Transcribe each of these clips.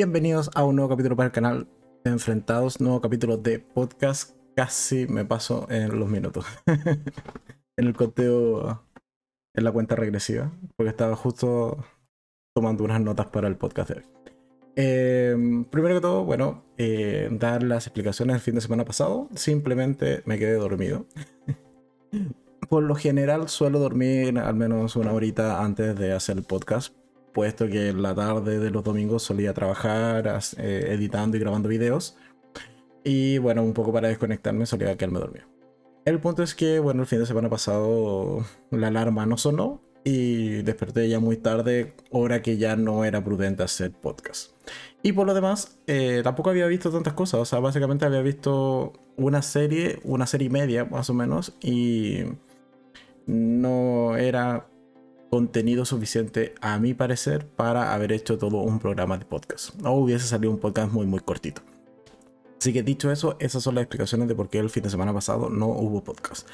Bienvenidos a un nuevo capítulo para el canal de Enfrentados, nuevo capítulo de podcast. Casi me paso en los minutos. en el conteo, en la cuenta regresiva, porque estaba justo tomando unas notas para el podcast de hoy. Em, primero que todo, bueno, eh, dar las explicaciones del fin de semana pasado. Simplemente me quedé dormido. Por lo general suelo dormir al menos una horita antes de hacer el podcast, puesto que en la tarde de los domingos solía trabajar eh, editando y grabando videos. Y bueno, un poco para desconectarme solía quedarme dormido. El punto es que, bueno, el fin de semana pasado la alarma no sonó y desperté ya muy tarde, hora que ya no era prudente hacer podcast. Y por lo demás, eh, tampoco había visto tantas cosas, o sea, básicamente había visto una serie, una serie media más o menos, y no era contenido suficiente, a mi parecer, para haber hecho todo un programa de podcast. O hubiese salido un podcast muy, muy cortito. Así que dicho eso, esas son las explicaciones de por qué el fin de semana pasado no hubo podcast.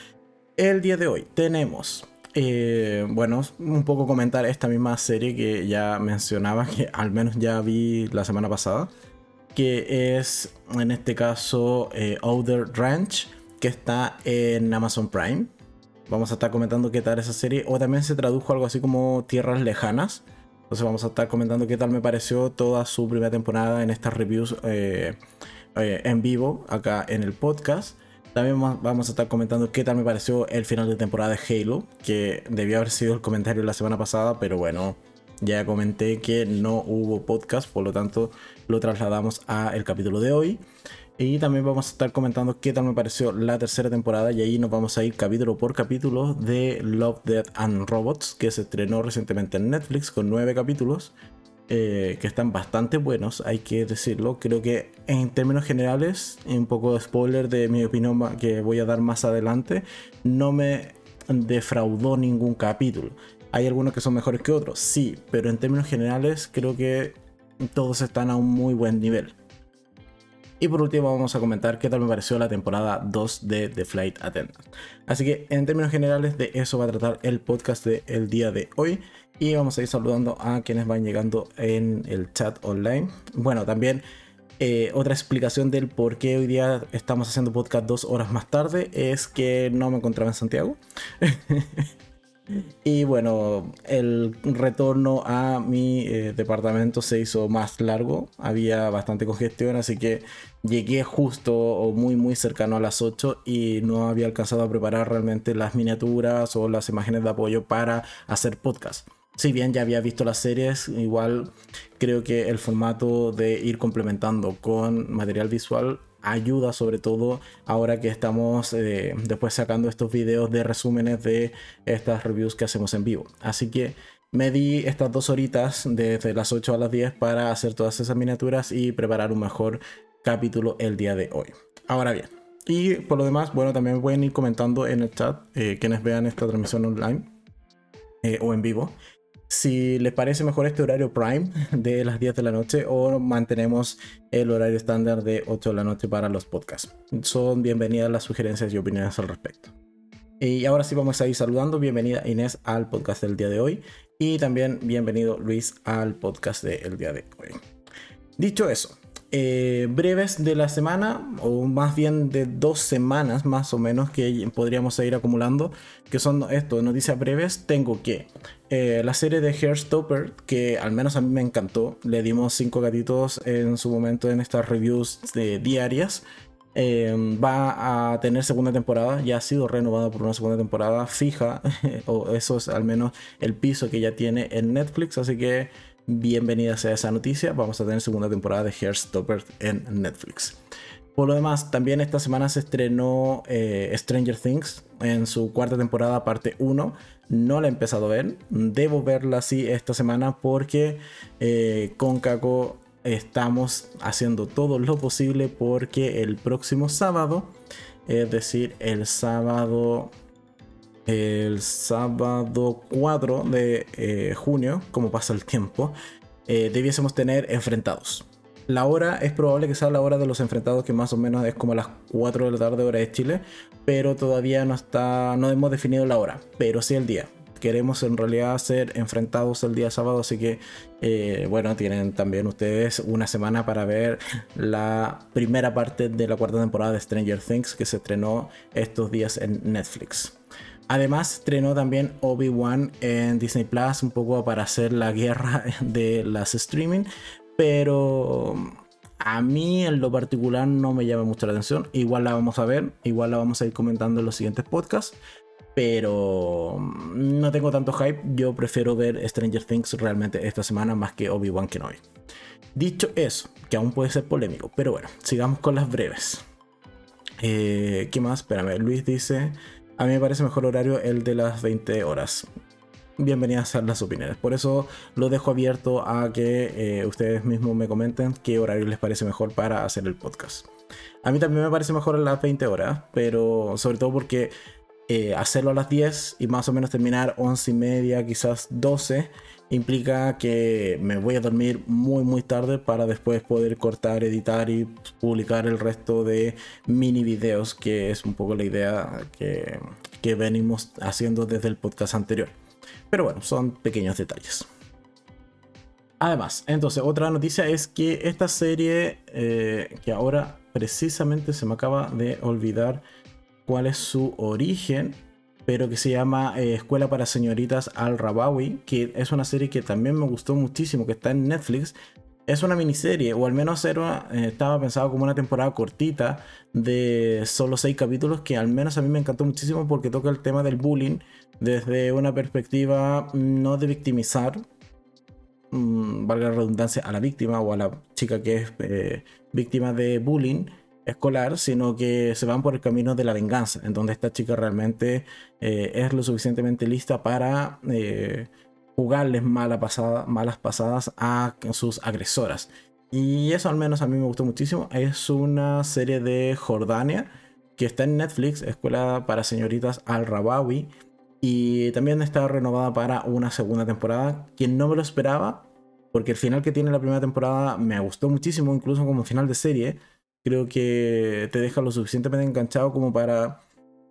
El día de hoy tenemos, eh, bueno, un poco comentar esta misma serie que ya mencionaba, que al menos ya vi la semana pasada, que es en este caso eh, Outer Ranch, que está en Amazon Prime. Vamos a estar comentando qué tal esa serie. O también se tradujo algo así como Tierras Lejanas. Entonces vamos a estar comentando qué tal me pareció toda su primera temporada en estas reviews eh, eh, en vivo acá en el podcast. También vamos a estar comentando qué tal me pareció el final de temporada de Halo, que debió haber sido el comentario la semana pasada, pero bueno, ya comenté que no hubo podcast, por lo tanto lo trasladamos a el capítulo de hoy. Y también vamos a estar comentando qué tal me pareció la tercera temporada y ahí nos vamos a ir capítulo por capítulo de Love, Death and Robots que se estrenó recientemente en Netflix con nueve capítulos eh, que están bastante buenos, hay que decirlo. Creo que en términos generales, un poco de spoiler de mi opinión que voy a dar más adelante, no me defraudó ningún capítulo. Hay algunos que son mejores que otros, sí, pero en términos generales creo que todos están a un muy buen nivel. Y por último vamos a comentar qué tal me pareció la temporada 2 de The Flight Attendant. Así que en términos generales de eso va a tratar el podcast del día de hoy. Y vamos a ir saludando a quienes van llegando en el chat online. Bueno, también eh, otra explicación del por qué hoy día estamos haciendo podcast dos horas más tarde es que no me encontraba en Santiago. Y bueno, el retorno a mi eh, departamento se hizo más largo, había bastante congestión, así que llegué justo o muy muy cercano a las 8 y no había alcanzado a preparar realmente las miniaturas o las imágenes de apoyo para hacer podcast. Si bien ya había visto las series, igual creo que el formato de ir complementando con material visual ayuda sobre todo ahora que estamos eh, después sacando estos videos de resúmenes de estas reviews que hacemos en vivo. Así que me di estas dos horitas desde las 8 a las 10 para hacer todas esas miniaturas y preparar un mejor capítulo el día de hoy. Ahora bien, y por lo demás, bueno, también pueden ir comentando en el chat eh, quienes vean esta transmisión online eh, o en vivo si les parece mejor este horario prime de las 10 de la noche o mantenemos el horario estándar de 8 de la noche para los podcasts. Son bienvenidas las sugerencias y opiniones al respecto. Y ahora sí vamos a ir saludando. Bienvenida Inés al podcast del día de hoy y también bienvenido Luis al podcast del día de hoy. Dicho eso, eh, breves de la semana, o más bien de dos semanas más o menos que podríamos ir acumulando, que son esto, noticias breves, tengo que eh, la serie de Hairstopper, que al menos a mí me encantó, le dimos cinco gatitos en su momento en estas reviews de diarias. Em, va a tener segunda temporada, ya ha sido renovada por una segunda temporada fija, o eso es al menos el piso que ya tiene en Netflix, así que bienvenida sea esa noticia. Vamos a tener segunda temporada de Hairstopper en Netflix. Por lo demás, también esta semana se estrenó eh, Stranger Things en su cuarta temporada, parte 1. No la he empezado a ver. Debo verla así esta semana porque eh, con Caco estamos haciendo todo lo posible porque el próximo sábado, es decir, el sábado el sábado 4 de eh, junio, como pasa el tiempo, eh, debiésemos tener enfrentados. La hora es probable que sea la hora de los enfrentados, que más o menos es como las 4 de la tarde hora de Chile, pero todavía no está, no hemos definido la hora, pero sí el día. queremos en realidad ser enfrentados el día sábado, así que eh, bueno, tienen también ustedes una semana para ver la primera parte de la cuarta temporada de Stranger Things que se estrenó estos días en Netflix. Además, estrenó también Obi-Wan en Disney Plus, un poco para hacer la guerra de las streaming, pero a mí en lo particular no me llama mucho la atención. Igual la vamos a ver, igual la vamos a ir comentando en los siguientes podcasts, pero no tengo tanto hype. Yo prefiero ver Stranger Things realmente esta semana más que Obi-Wan Kenobi. Dicho eso, que aún puede ser polémico, pero bueno, sigamos con las breves. Eh, ¿Qué más? Espérame, Luis dice. A mí me parece mejor horario el de las 20 horas. Bienvenidas a las opiniones. Por eso lo dejo abierto a que eh, ustedes mismos me comenten qué horario les parece mejor para hacer el podcast. A mí también me parece mejor a las 20 horas, pero sobre todo porque eh, hacerlo a las 10 y más o menos terminar 11 y media, quizás 12, implica que me voy a dormir muy muy tarde para después poder cortar, editar y publicar el resto de mini videos, que es un poco la idea que, que venimos haciendo desde el podcast anterior. Pero bueno, son pequeños detalles. Además, entonces, otra noticia es que esta serie, eh, que ahora precisamente se me acaba de olvidar cuál es su origen, pero que se llama eh, Escuela para Señoritas Al Rabawi, que es una serie que también me gustó muchísimo, que está en Netflix. Es una miniserie, o al menos era, eh, estaba pensado como una temporada cortita de solo seis capítulos, que al menos a mí me encantó muchísimo porque toca el tema del bullying desde una perspectiva no de victimizar, mm, valga la redundancia, a la víctima o a la chica que es eh, víctima de bullying, escolar, sino que se van por el camino de la venganza, en donde esta chica realmente eh, es lo suficientemente lista para eh, jugarles mala pasada, malas pasadas a sus agresoras. Y eso al menos a mí me gustó muchísimo. Es una serie de Jordania que está en Netflix, Escuela para Señoritas Al-Rabawi. Y también está renovada para una segunda temporada, que no me lo esperaba, porque el final que tiene la primera temporada me gustó muchísimo, incluso como final de serie creo que te deja lo suficientemente enganchado como para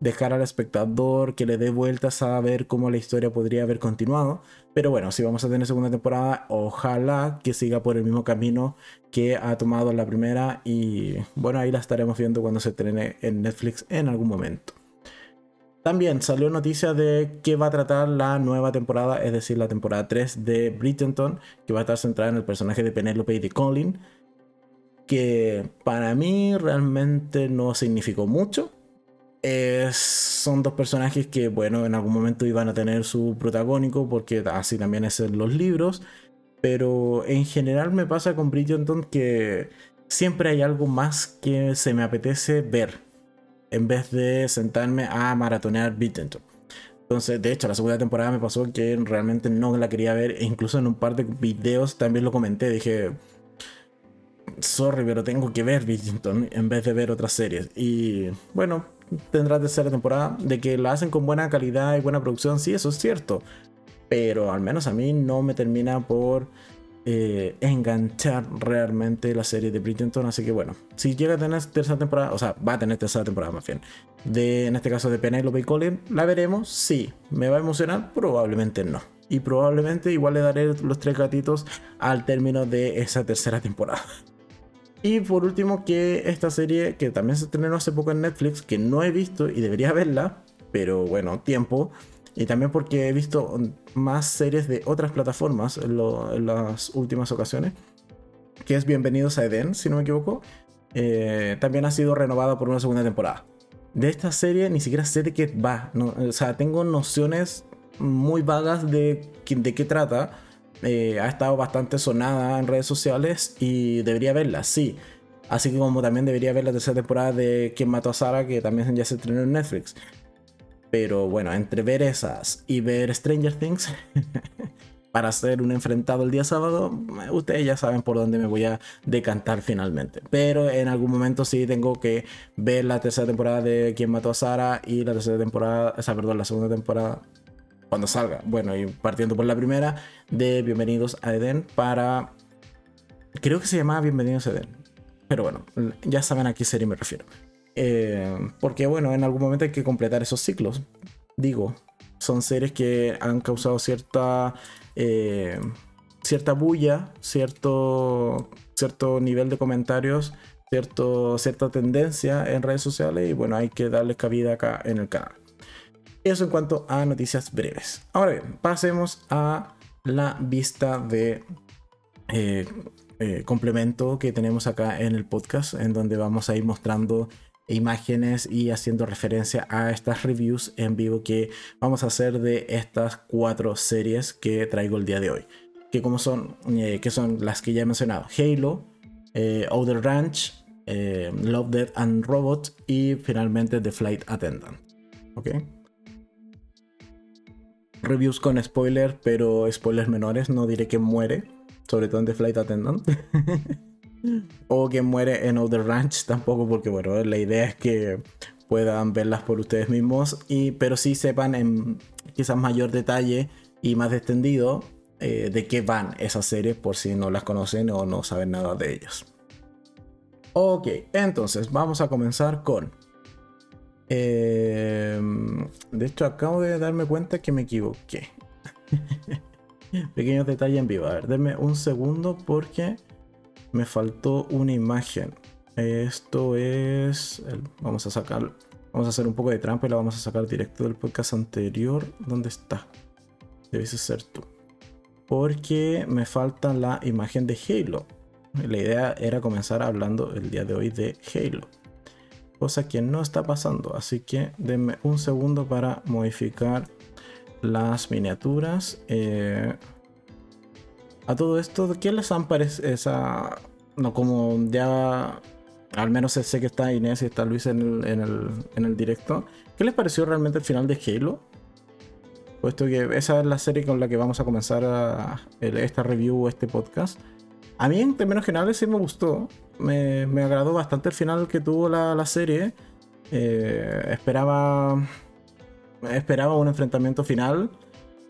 dejar al espectador que le dé vueltas a ver cómo la historia podría haber continuado. Pero bueno, si vamos a tener segunda temporada, ojalá que siga por el mismo camino que ha tomado la primera. Y bueno, ahí la estaremos viendo cuando se estrene en Netflix en algún momento. También salió noticia de que va a tratar la nueva temporada, es decir, la temporada 3 de Bridgerton, que va a estar centrada en el personaje de Penelope y de Colin que para mí realmente no significó mucho. son dos personajes que, bueno, en algún momento iban a tener su protagónico, porque así también es en los libros. Pero en general me pasa con Bridgerton que siempre hay algo más que se me apetece ver, en vez de sentarme a maratonear Bridgerton. Entonces, de hecho, la segunda temporada me pasó que realmente no la quería ver, e incluso en un par de videos también lo comenté. Dije, sorry, pero tengo que ver Bridgerton en vez de ver otras series. Y bueno, tendrá tercera temporada. De que la hacen con buena calidad y buena producción, sí, eso es cierto. Pero al menos a mí no me termina por eh, enganchar realmente la serie de Bridgerton. Así que bueno, si llega a tener tercera temporada, o sea, va a tener tercera temporada más bien. De, en este caso de Penelope Colin, ¿la veremos? Sí. ¿Me va a emocionar? Probablemente no. Y probablemente igual le daré los tres gatitos al término de esa tercera temporada. Y por último, que esta serie que también se estrenó hace poco en Netflix, que no he visto y debería verla, pero bueno, tiempo. Y también porque he visto más series de otras plataformas en, las últimas ocasiones, que es Bienvenidos a Eden, si no me equivoco. Eh, también ha sido renovada por una segunda temporada. De esta serie ni siquiera sé de qué va. o sea, tengo nociones muy vagas de, de qué trata eh, ha estado bastante sonada en redes sociales y debería verla, sí. Así que como también debería ver la tercera temporada de Quien mató a Sara, que también ya se estrenó en Netflix. Pero bueno, entre ver esas y ver Stranger Things, para hacer un enfrentado el día sábado, ustedes ya saben por dónde me voy a decantar finalmente. Pero en algún momento sí tengo que ver la tercera temporada de Quien mató a Sara y la tercera temporada, o sea, perdón, la segunda temporada cuando salga. Bueno, y partiendo por la primera de Bienvenidos a Eden para... Creo que se llamaba Bienvenidos a Eden. Pero bueno, ya saben a qué serie me refiero. Eh, porque bueno, en algún momento hay que completar esos ciclos. Digo, son series que han causado cierta, eh, cierta bulla, cierto, cierto nivel de comentarios, cierto, cierta tendencia en redes sociales y bueno, hay que darles cabida acá en el canal. Eso en cuanto a noticias breves. Ahora bien, pasemos a la vista de eh, eh, complemento que tenemos acá en el podcast, en donde vamos a ir mostrando imágenes y haciendo referencia a estas reviews en vivo que vamos a hacer de estas cuatro series que traigo el día de hoy. Que como son, eh, que son las que ya he mencionado: Halo, eh, Outer Ranch, Love, Dead and Robot y finalmente The Flight Attendant. ¿Ok? Reviews con spoiler, pero spoilers menores. No diré que muere, sobre todo en The Flight Attendant. o que muere en Outer Ranch tampoco, porque bueno, la idea es que puedan verlas por ustedes mismos, y, pero sí sepan en quizás mayor detalle y más extendido eh, de qué van esas series por si no las conocen o no saben nada de ellas. Ok, entonces vamos a comenzar con... Em, de hecho, acabo de darme cuenta que me equivoqué. Pequeños detalles en vivo. A ver, denme un segundo porque me faltó una imagen. Esto es. vamos a sacar. Vamos a hacer un poco de trampa y la vamos a sacar directo del podcast anterior. ¿Dónde está? Debes ser tú. Porque me falta la imagen de Halo. La idea era comenzar hablando el día de hoy de Halo. Cosa que no está pasando. Así que denme un segundo para modificar las miniaturas. Eh, a todo esto, ¿qué les han parecido esa... No, como ya... Al menos sé que está Inés y está Luis en el, directo. ¿Qué les pareció realmente el final de Halo? Puesto que esa es la serie con la que vamos a comenzar esta review, este podcast. A mí en términos generales sí me gustó. Me, agradó bastante el final que tuvo la, serie. Eh, esperaba. Esperaba un enfrentamiento final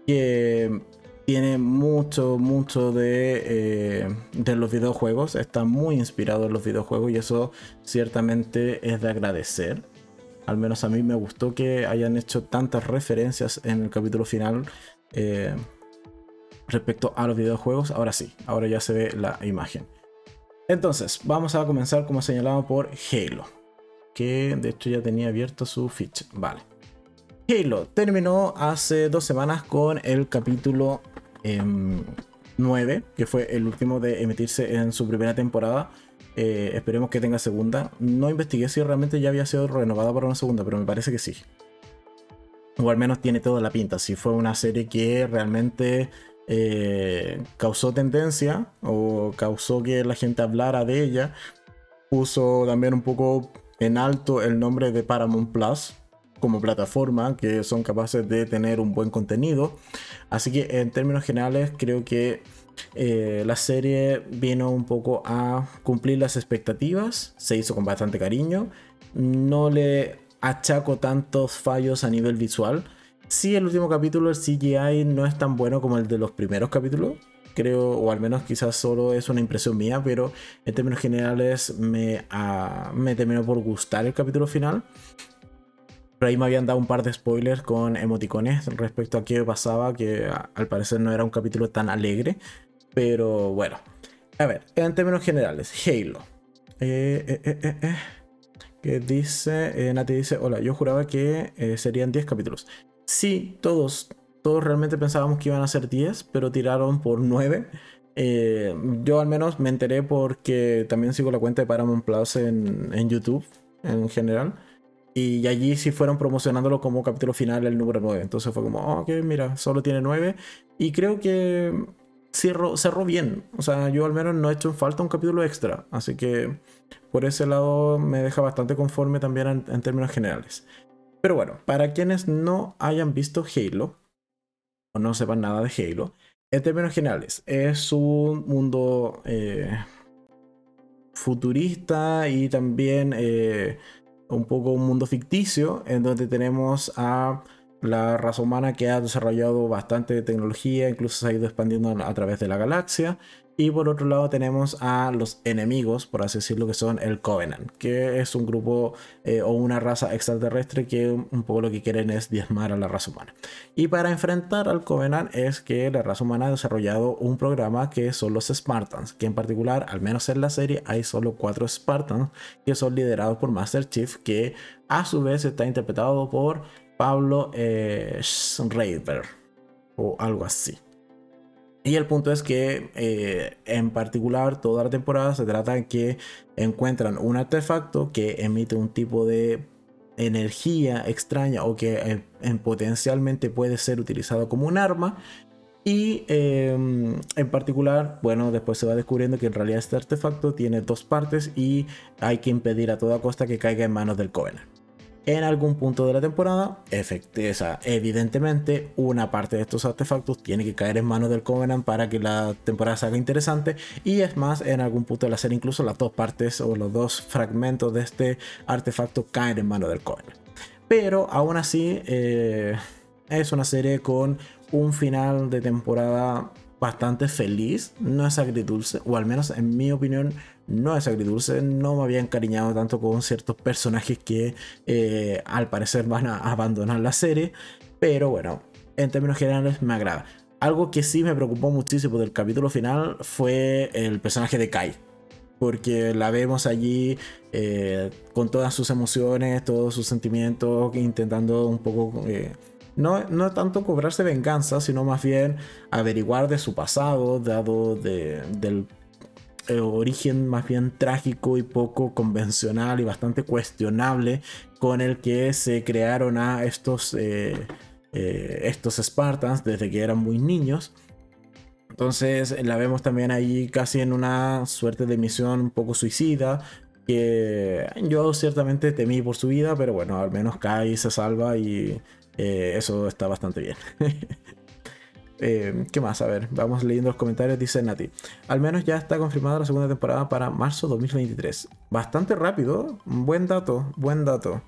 que tiene mucho, mucho de, eh, de los videojuegos, está muy inspirado en los videojuegos y eso ciertamente es de agradecer. Al menos a mí me gustó que hayan hecho tantas referencias en el capítulo final eh, respecto a los videojuegos. Ahora sí, ahora ya se ve la imagen. Entonces, vamos a comenzar como señalado por Halo, que de hecho ya tenía abierto su ficha. Vale. Halo terminó hace dos semanas con el capítulo 9, em, que fue el último de emitirse en su primera temporada. Eh, esperemos que tenga segunda. No investigué si realmente ya había sido renovada para una segunda, pero me parece que sí. O al menos tiene toda la pinta. Si fue una serie que realmente eh, causó tendencia o causó que la gente hablara de ella, puso también un poco en alto el nombre de Paramount Plus como plataforma que son capaces de tener un buen contenido. Así que en términos generales creo que eh, la serie vino un poco a cumplir las expectativas, se hizo con bastante cariño, no le achaco tantos fallos a nivel visual. Sí, el último capítulo, el CGI, no es tan bueno como el de los primeros capítulos, creo, o al menos quizás solo es una impresión mía, pero en términos generales me, ah, me terminó por gustar el capítulo final. Pero ahí me habían dado un par de spoilers con emoticones respecto a qué pasaba, que al parecer no era un capítulo tan alegre. Pero bueno. A ver, en términos generales, Halo. Eh, eh, eh, eh que dice, Nati dice, hola, yo juraba que serían 10 capítulos. Sí, todos, todos realmente pensábamos que iban a ser 10, pero tiraron por 9. yo al menos me enteré porque también sigo la cuenta de Paramount Plus en, en YouTube en general. Y allí sí fueron promocionándolo como capítulo final el número 9. Entonces fue como, oh, ok, mira, solo tiene 9. Y creo que cerró, cerró bien. O sea, yo al menos no he hecho falta un capítulo extra. Así que por ese lado me deja bastante conforme también en, términos generales. Pero bueno, para quienes no hayan visto Halo o no sepan nada de Halo, en términos generales, es un mundo eh, futurista y también... Eh, un poco un mundo ficticio en donde tenemos a la raza humana que ha desarrollado bastante tecnología, incluso se ha ido expandiendo a través de la galaxia. Y por otro lado tenemos a los enemigos, por así decirlo, que son el Covenant, que es un grupo eh, o una raza extraterrestre que un poco lo que quieren es diezmar a la raza humana. Y para enfrentar al Covenant es que la raza humana ha desarrollado un programa que son los Spartans, que en particular, al menos en la serie, hay solo cuatro Spartans que son liderados por Master Chief, que a su vez está interpretado por Pablo eh, Schreiber o algo así. Y el punto es que eh, en particular toda la temporada se trata de que encuentran un artefacto que emite un tipo de energía extraña o que eh, potencialmente puede ser utilizado como un arma. Y em, en particular, bueno, después se va descubriendo que en realidad este artefacto tiene dos partes y hay que impedir a toda costa que caiga en manos del Covenant en algún punto de la temporada, evidentemente una parte de estos artefactos tiene que caer en manos del Covenant para que la temporada se haga interesante y es más, en algún punto de la serie incluso las dos partes o los dos fragmentos de este artefacto caen en manos del Covenant. Pero aún así eh, es una serie con un final de temporada bastante feliz, no es agridulce, o al menos en mi opinión no es agridulce, no me había encariñado tanto con ciertos personajes que eh, al parecer van a abandonar la serie, pero bueno, en términos generales me agrada. Algo que sí me preocupó muchísimo del capítulo final fue el personaje de Kai. Porque la vemos allí eh, con todas sus emociones, todos sus sentimientos, intentando un poco eh, no, no tanto cobrarse venganza, sino más bien averiguar de su pasado, dado de, del eh, origen más bien trágico y poco convencional y bastante cuestionable con el que se crearon a estos, eh, eh, estos Spartans desde que eran muy niños. Entonces la vemos también ahí casi en una suerte de misión un poco suicida, que yo ciertamente temí por su vida, pero bueno, al menos Kai se salva y eso está bastante bien. Eh, ¿Qué más? A ver, vamos leyendo los comentarios. Dice Nati. Al menos ya está confirmada la segunda temporada para marzo 2023. Bastante rápido. Buen dato, buen dato.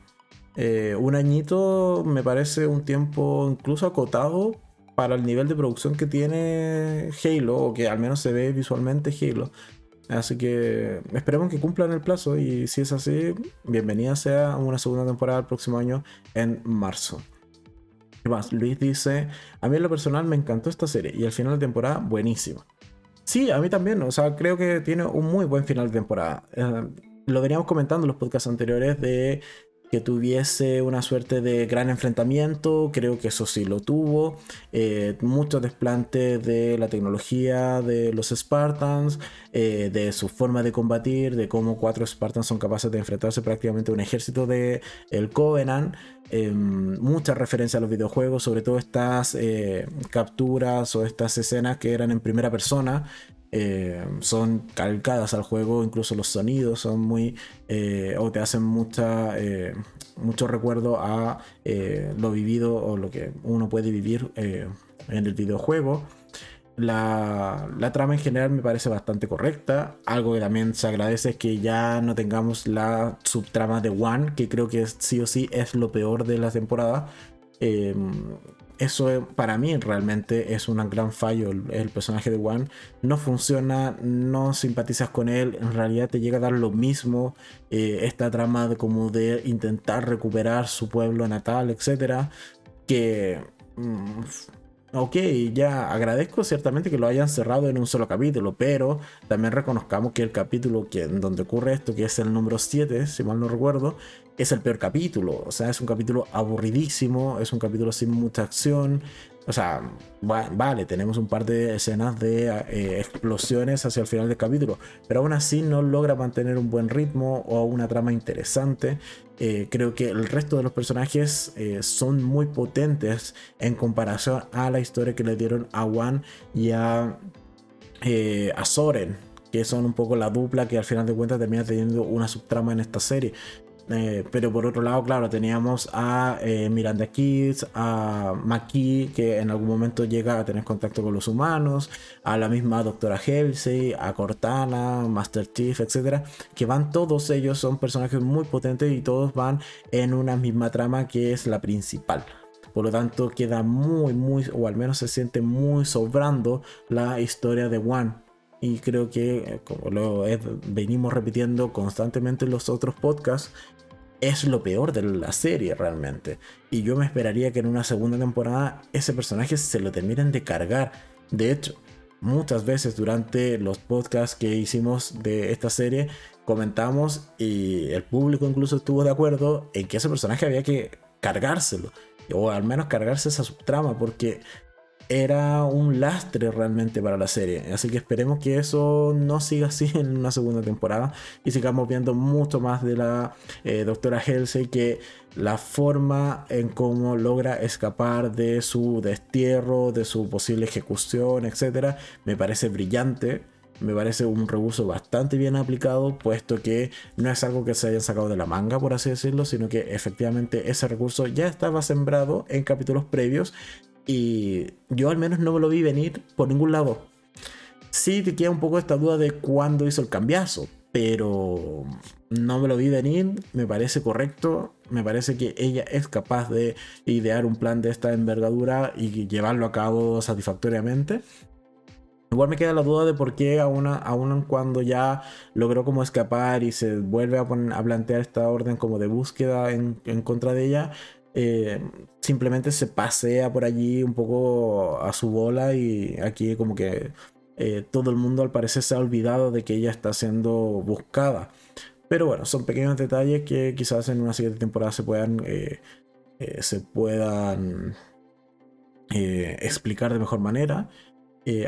Eh, un añito me parece un tiempo incluso acotado para el nivel de producción que tiene Halo, o que al menos se ve visualmente Halo. Así que esperemos que cumplan el plazo y si es así, bienvenida sea una segunda temporada el próximo año en marzo más? Luis dice, a mí en lo personal me encantó esta serie y el final de temporada buenísimo. Sí, a mí también, o sea, creo que tiene un muy buen final de temporada. Eh, lo veníamos comentando en los podcasts anteriores de que tuviese una suerte de gran enfrentamiento, creo que eso sí lo tuvo, eh, mucho desplante de la tecnología de los Spartans, eh, de su forma de combatir, de cómo cuatro Spartans son capaces de enfrentarse prácticamente a un ejército de el Covenant, eh, mucha referencia a los videojuegos, sobre todo estas capturas o estas escenas que eran en primera persona, eh, son calcadas al juego, incluso los sonidos son muy, eh, o te hacen mucha, eh, mucho recuerdo a lo vivido o lo que uno puede vivir en el videojuego. La, la, trama en general me parece bastante correcta. Algo que también se agradece es que ya no tengamos la subtrama de One, que creo que sí o sí es lo peor de la temporada eso para mí realmente es un gran fallo. El, personaje de One no funciona, no simpatizas con él, en realidad te llega a dar lo mismo. Eh, esta trama de como de intentar recuperar su pueblo natal, etcétera, que mm, ok, ya agradezco ciertamente que lo hayan cerrado en un solo capítulo, pero también reconozcamos que el capítulo que, donde ocurre esto, que es el número 7, si mal no recuerdo, es el peor capítulo. O sea, es un capítulo aburridísimo, es un capítulo sin mucha acción. O sea, vale, tenemos un par de escenas de eh, explosiones hacia el final del capítulo, pero aún así no logra mantener un buen ritmo o una trama interesante. Eh, creo que el resto de los personajes eh, son muy potentes en comparación a la historia que le dieron a Juan y a, a Soren, que son un poco la dupla que al final de cuentas termina teniendo una subtrama en esta serie. Eh, pero por otro lado, claro, teníamos a eh, Miranda Kids, a Maki, que en algún momento llega a tener contacto con los humanos, a la misma Doctora Halsey, a Cortana, Master Chief, etcétera, que van todos ellos, son personajes muy potentes y todos van en una misma trama que es la principal. Por lo tanto, queda muy, muy, o al menos se siente muy sobrando la historia de One. Y creo que, eh, como lo venimos repitiendo constantemente en los otros podcasts, es lo peor de la serie realmente. Y yo me esperaría que en una segunda temporada ese personaje se lo terminen de cargar. De hecho, muchas veces durante los podcasts que hicimos de esta serie comentamos y el público incluso estuvo de acuerdo en que ese personaje había que cargárselo o al menos cargarse esa subtrama porque era un lastre realmente para la serie. Así que esperemos que eso no siga así en una segunda temporada y sigamos viendo mucho más de la eh, doctora Halsey que la forma en cómo logra escapar de su destierro, de su posible ejecución, etcétera, me parece brillante. Me parece un recurso bastante bien aplicado, puesto que no es algo que se haya sacado de la manga, por así decirlo, sino que efectivamente ese recurso ya estaba sembrado en capítulos previos y yo al menos no me lo vi venir por ningún lado. Sí te queda un poco esta duda de cuándo hizo el cambiazo, pero no me lo vi venir, me parece correcto, me parece que ella es capaz de idear un plan de esta envergadura y llevarlo a cabo satisfactoriamente. Igual me queda la duda de por qué aún, aún cuando ya logró como escapar y se vuelve a, plantear esta orden como de búsqueda en, en contra de ella, eh, simplemente se pasea por allí un poco a su bola y aquí como que eh, todo el mundo al parecer se ha olvidado de que ella está siendo buscada. Pero bueno, son pequeños detalles que quizás en una siguiente temporada se puedan, eh, se puedan explicar de mejor manera.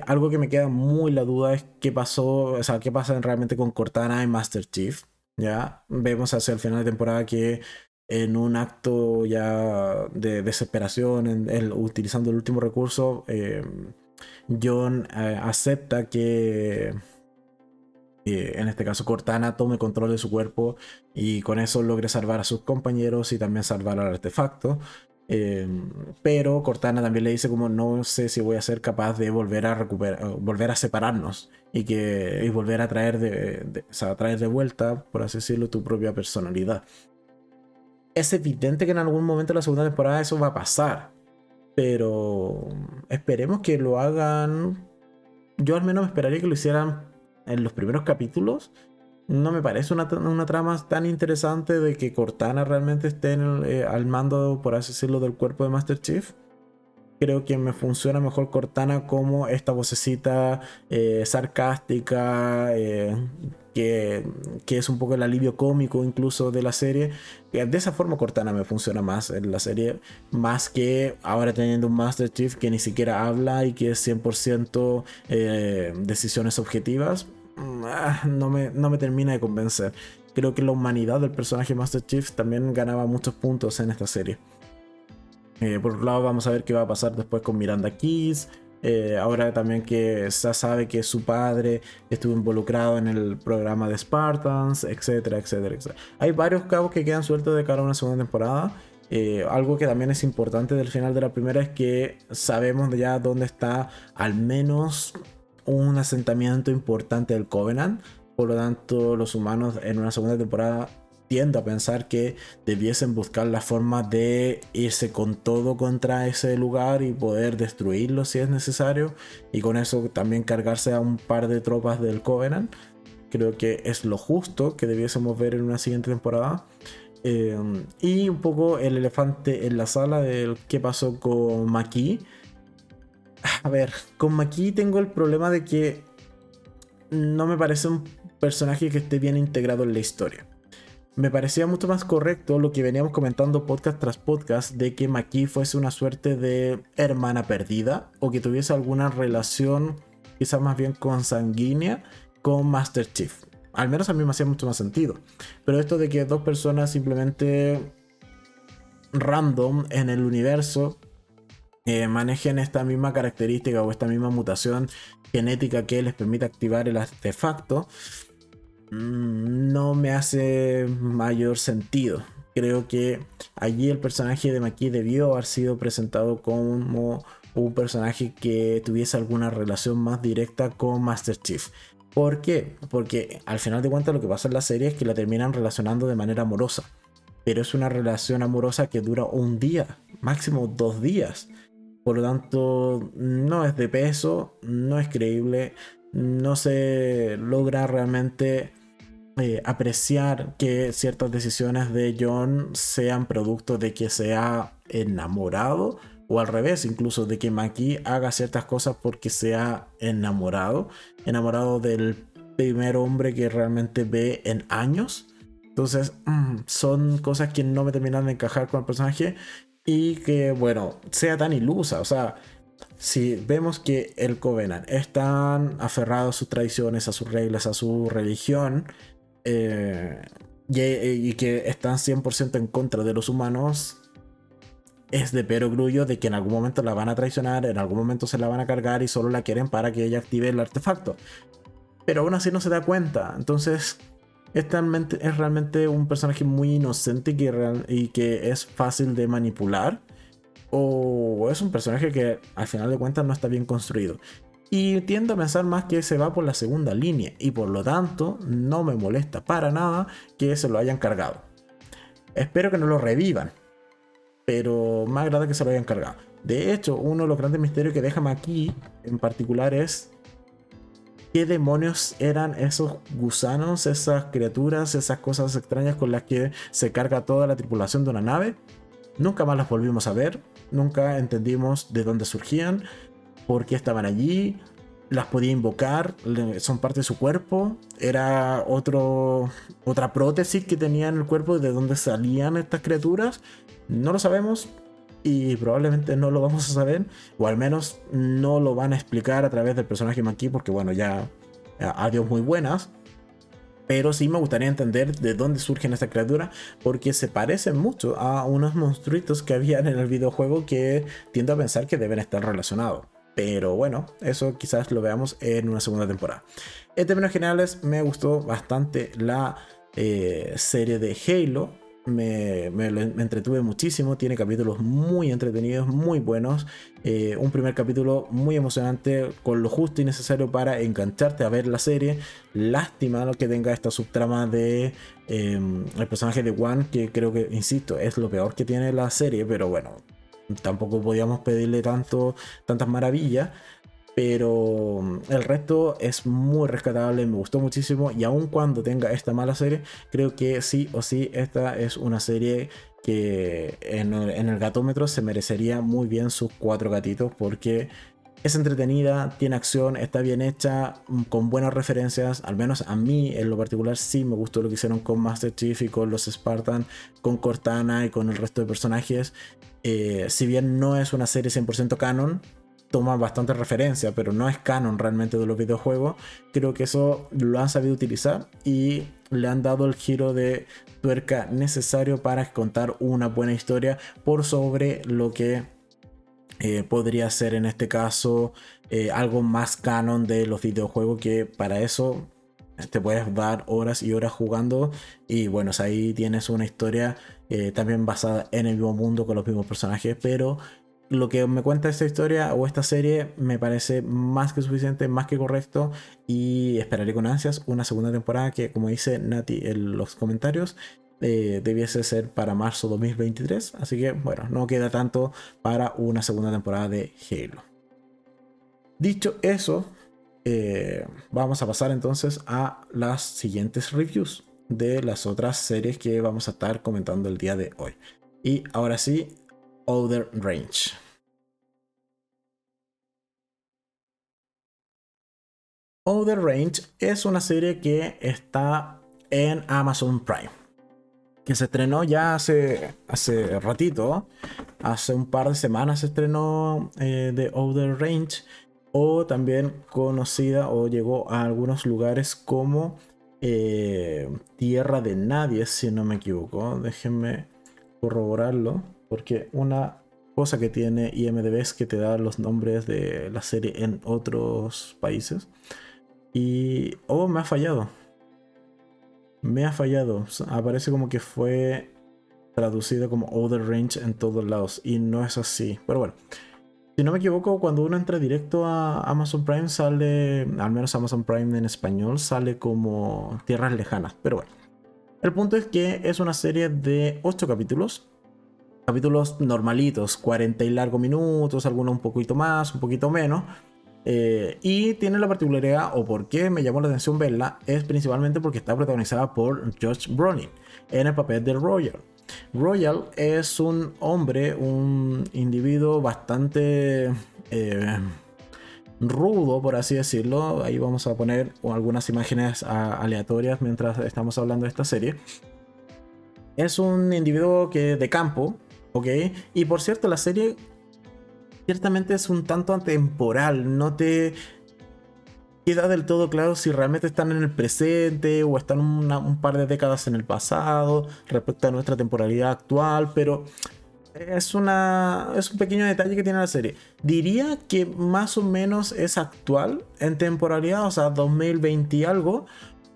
algo que me queda muy la duda es qué pasó, o sea, qué pasa realmente con Cortana y Master Chief. Ya vemos hacia el final de temporada que en un acto ya de desesperación, utilizando el último recurso, eh, John eh, acepta que, en este caso Cortana tome control de su cuerpo y con eso logre salvar a sus compañeros y también salvar al artefacto. Eh, pero Cortana también le dice como no sé si voy a ser capaz de volver a recuperar, volver a separarnos y que volver a traer de, a traer de vuelta, por así decirlo, tu propia personalidad es evidente que en algún momento de la segunda temporada eso va a pasar. Pero esperemos que lo hagan. Yo al menos me esperaría que lo hicieran en los primeros capítulos. No me parece una, trama tan interesante de que Cortana realmente esté eh, al mando, por así decirlo, del cuerpo de Master Chief creo que me funciona mejor Cortana como esta vocecita eh, sarcástica, eh, que, es un poco el alivio cómico incluso de la serie. De esa forma Cortana me funciona más en la serie, más que ahora teniendo un Master Chief que ni siquiera habla y que es 100% eh, decisiones objetivas. Mm, ah, no me, no me termina de convencer. Creo que la humanidad del personaje Master Chief también ganaba muchos puntos en esta serie. Eh, por otro lado, vamos a ver qué va a pasar después con Miranda Keys. Eh, ahora también que se sabe que su padre estuvo involucrado en el programa de Spartans, etcétera, etcétera, etcétera. Hay varios cabos que quedan sueltos de cara a una segunda temporada. Eh, algo que también es importante del final de la primera es que sabemos ya dónde está al menos un asentamiento importante del Covenant. Por lo tanto, los humanos en una segunda temporada tiendo a pensar que debiesen buscar la forma de irse con todo contra ese lugar y poder destruirlo si es necesario y con eso también cargarse a un par de tropas del Covenant. Creo que es lo justo que debiésemos ver en una siguiente temporada. Eh, y un poco el elefante en la sala del qué pasó con Maki. A ver, con Maki tengo el problema de que no me parece un personaje que esté bien integrado en la historia me parecía mucho más correcto lo que veníamos comentando podcast tras podcast de que Maki fuese una suerte de hermana perdida o que tuviese alguna relación quizás más bien consanguínea con Master Chief. Al menos a mí me hacía mucho más sentido. Pero esto de que dos personas simplemente random en el universo eh, manejen esta misma característica o esta misma mutación genética que les permite activar el artefacto no me hace mayor sentido. Creo que allí el personaje de Maki debió haber sido presentado como un personaje que tuviese alguna relación más directa con Master Chief. ¿Por qué? Porque al final de cuentas lo que pasa en la serie es que la terminan relacionando de manera amorosa. pero es una relación amorosa que dura un día, máximo dos días. Por lo tanto, no es de peso, no es creíble, no se logra realmente eh, apreciar que ciertas decisiones de John sean producto de que se ha enamorado o al revés, incluso de que Maki haga ciertas cosas porque se ha enamorado, enamorado del primer hombre que realmente ve en años. Entonces, mm, son cosas que no me terminan de encajar con el personaje y que, bueno, sea tan ilusa. O sea, si vemos que el Covenant es tan aferrado a sus tradiciones, a sus reglas, a su religión, eh, y, que están 100% en contra de los humanos, es de pero grullo de que en algún momento la van a traicionar, en algún momento se la van a cargar y solo la quieren para que ella active el artefacto. Pero aún así no se da cuenta. Entonces es realmente, es realmente un personaje muy inocente y que es fácil de manipular. O es un personaje que al final de cuentas no está bien construido. Y tiendo a pensar más que se va por la segunda línea y por lo tanto no me molesta para nada que se lo hayan cargado. Espero que no lo revivan, pero más agrada que se lo hayan cargado. De hecho, uno de los grandes misterios que déjame aquí en particular es qué demonios eran esos gusanos, esas criaturas, esas cosas extrañas con las que se carga toda la tripulación de una nave. Nunca más las volvimos a ver, nunca entendimos de dónde surgían, por qué estaban allí, las podía invocar, son parte de su cuerpo, era otro, otra prótesis que tenía en el cuerpo de dónde salían estas criaturas, no lo sabemos y probablemente no lo vamos a saber, o al menos no lo van a explicar a través del personaje Maki, porque bueno, ya adiós muy buenas. Pero sí me gustaría entender de dónde surgen estas criaturas, porque se parecen mucho a unos monstruitos que habían en el videojuego que tiendo a pensar que deben estar relacionados. Pero bueno, eso quizás lo veamos en una segunda temporada. En términos generales, me gustó bastante la eh, serie de Halo. Me, entretuve muchísimo, tiene capítulos muy entretenidos, muy buenos, eh, un primer capítulo muy emocionante, con lo justo y necesario para engancharte a ver la serie. Lástima que tenga esta subtrama de em, el personaje de Juan, que creo que, insisto, es lo peor que tiene la serie, pero bueno, tampoco podíamos pedirle tanto, tantas maravillas. Pero el resto es muy rescatable, me gustó muchísimo. Y aun cuando tenga esta mala serie, creo que sí o sí, esta es una serie que en, el gatómetro se merecería muy bien sus cuatro gatitos. Porque es entretenida, tiene acción, está bien hecha, mm, con buenas referencias. Al menos a mí en lo particular sí me gustó lo que hicieron con Master Chief y con los Spartan, con Cortana y con el resto de personajes. Eh, si bien no es una serie 100% canon, toma bastante referencia, pero no es canon realmente de los videojuegos. Creo que eso lo han sabido utilizar y le han dado el giro de tuerca necesario para contar una buena historia por sobre lo que eh, podría ser en este caso eh, algo más canon de los videojuegos que para eso te puedes dar horas y horas jugando y bueno, ahí tienes una historia eh, también basada en el mismo mundo con los mismos personajes, pero lo que me cuenta esta historia o esta serie me parece más que suficiente, más que correcto y esperaré con ansias una segunda temporada que como dice Nati en los comentarios eh, debiese ser para marzo 2023, así que bueno, no queda tanto para una segunda temporada de Halo. Dicho eso, eh, vamos a pasar entonces a las siguientes reviews de las otras series que vamos a estar comentando el día de hoy. Y ahora sí, Other Range. Other Range es una serie que está en Amazon Prime. Que se estrenó ya hace, hace ratito. Hace un par de semanas se estrenó eh, The Other Range. O también conocida o llegó a algunos lugares como eh, Tierra de Nadie, si no me equivoco. Déjenme corroborarlo, porque una cosa que tiene IMDB es que te da los nombres de la serie en otros países. Y... Oh, me ha fallado. Me ha fallado. Aparece como que fue traducido como Other Range en todos lados. Y no es así. Pero bueno. Si no me equivoco, cuando uno entra directo a Amazon Prime sale, al menos Amazon Prime en español, sale como Tierras Lejanas. Pero bueno, El punto es que es una serie de 8 capítulos. Capítulos normalitos, 40 y largos minutos, algunos un poquito más, un poquito menos. Eh, y tiene la particularidad, o por qué me llamó la atención verla, es principalmente porque está protagonizada por Josh Brolin en el papel de Royal. Royal es un hombre, un individuo bastante eh, rudo, por así decirlo. Ahí vamos a poner algunas imágenes aleatorias mientras estamos hablando de esta serie. Es un individuo que de campo, ¿ok? Y por cierto, la serie ciertamente es un tanto atemporal, no te queda del todo claro si realmente están en el presente o están un par de décadas en el pasado respecto a nuestra temporalidad actual, pero es, una, es un pequeño detalle que tiene la serie. Diría que más o menos es actual en temporalidad, o sea, 2020 y algo,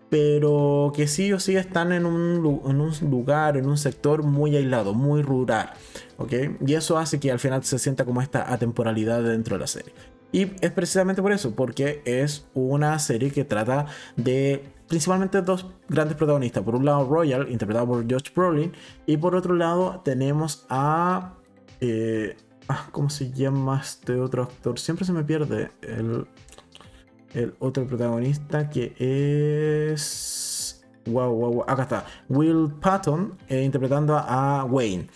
pero que sí o sí están en un, en un lugar, en un sector muy aislado, muy rural. ¿ok? Y eso hace que al final se sienta como esta atemporalidad dentro de la serie. Y es precisamente por eso, porque es una serie que trata de principalmente dos grandes protagonistas. Por un lado, Royal, interpretado por Josh Brolin, y por otro lado tenemos a... Eh, ah, ¿Cómo se llama este otro actor? Siempre se me pierde el, el otro protagonista que es... Wow, wow, wow. Acá está. Will Patton eh, interpretando a Wayne.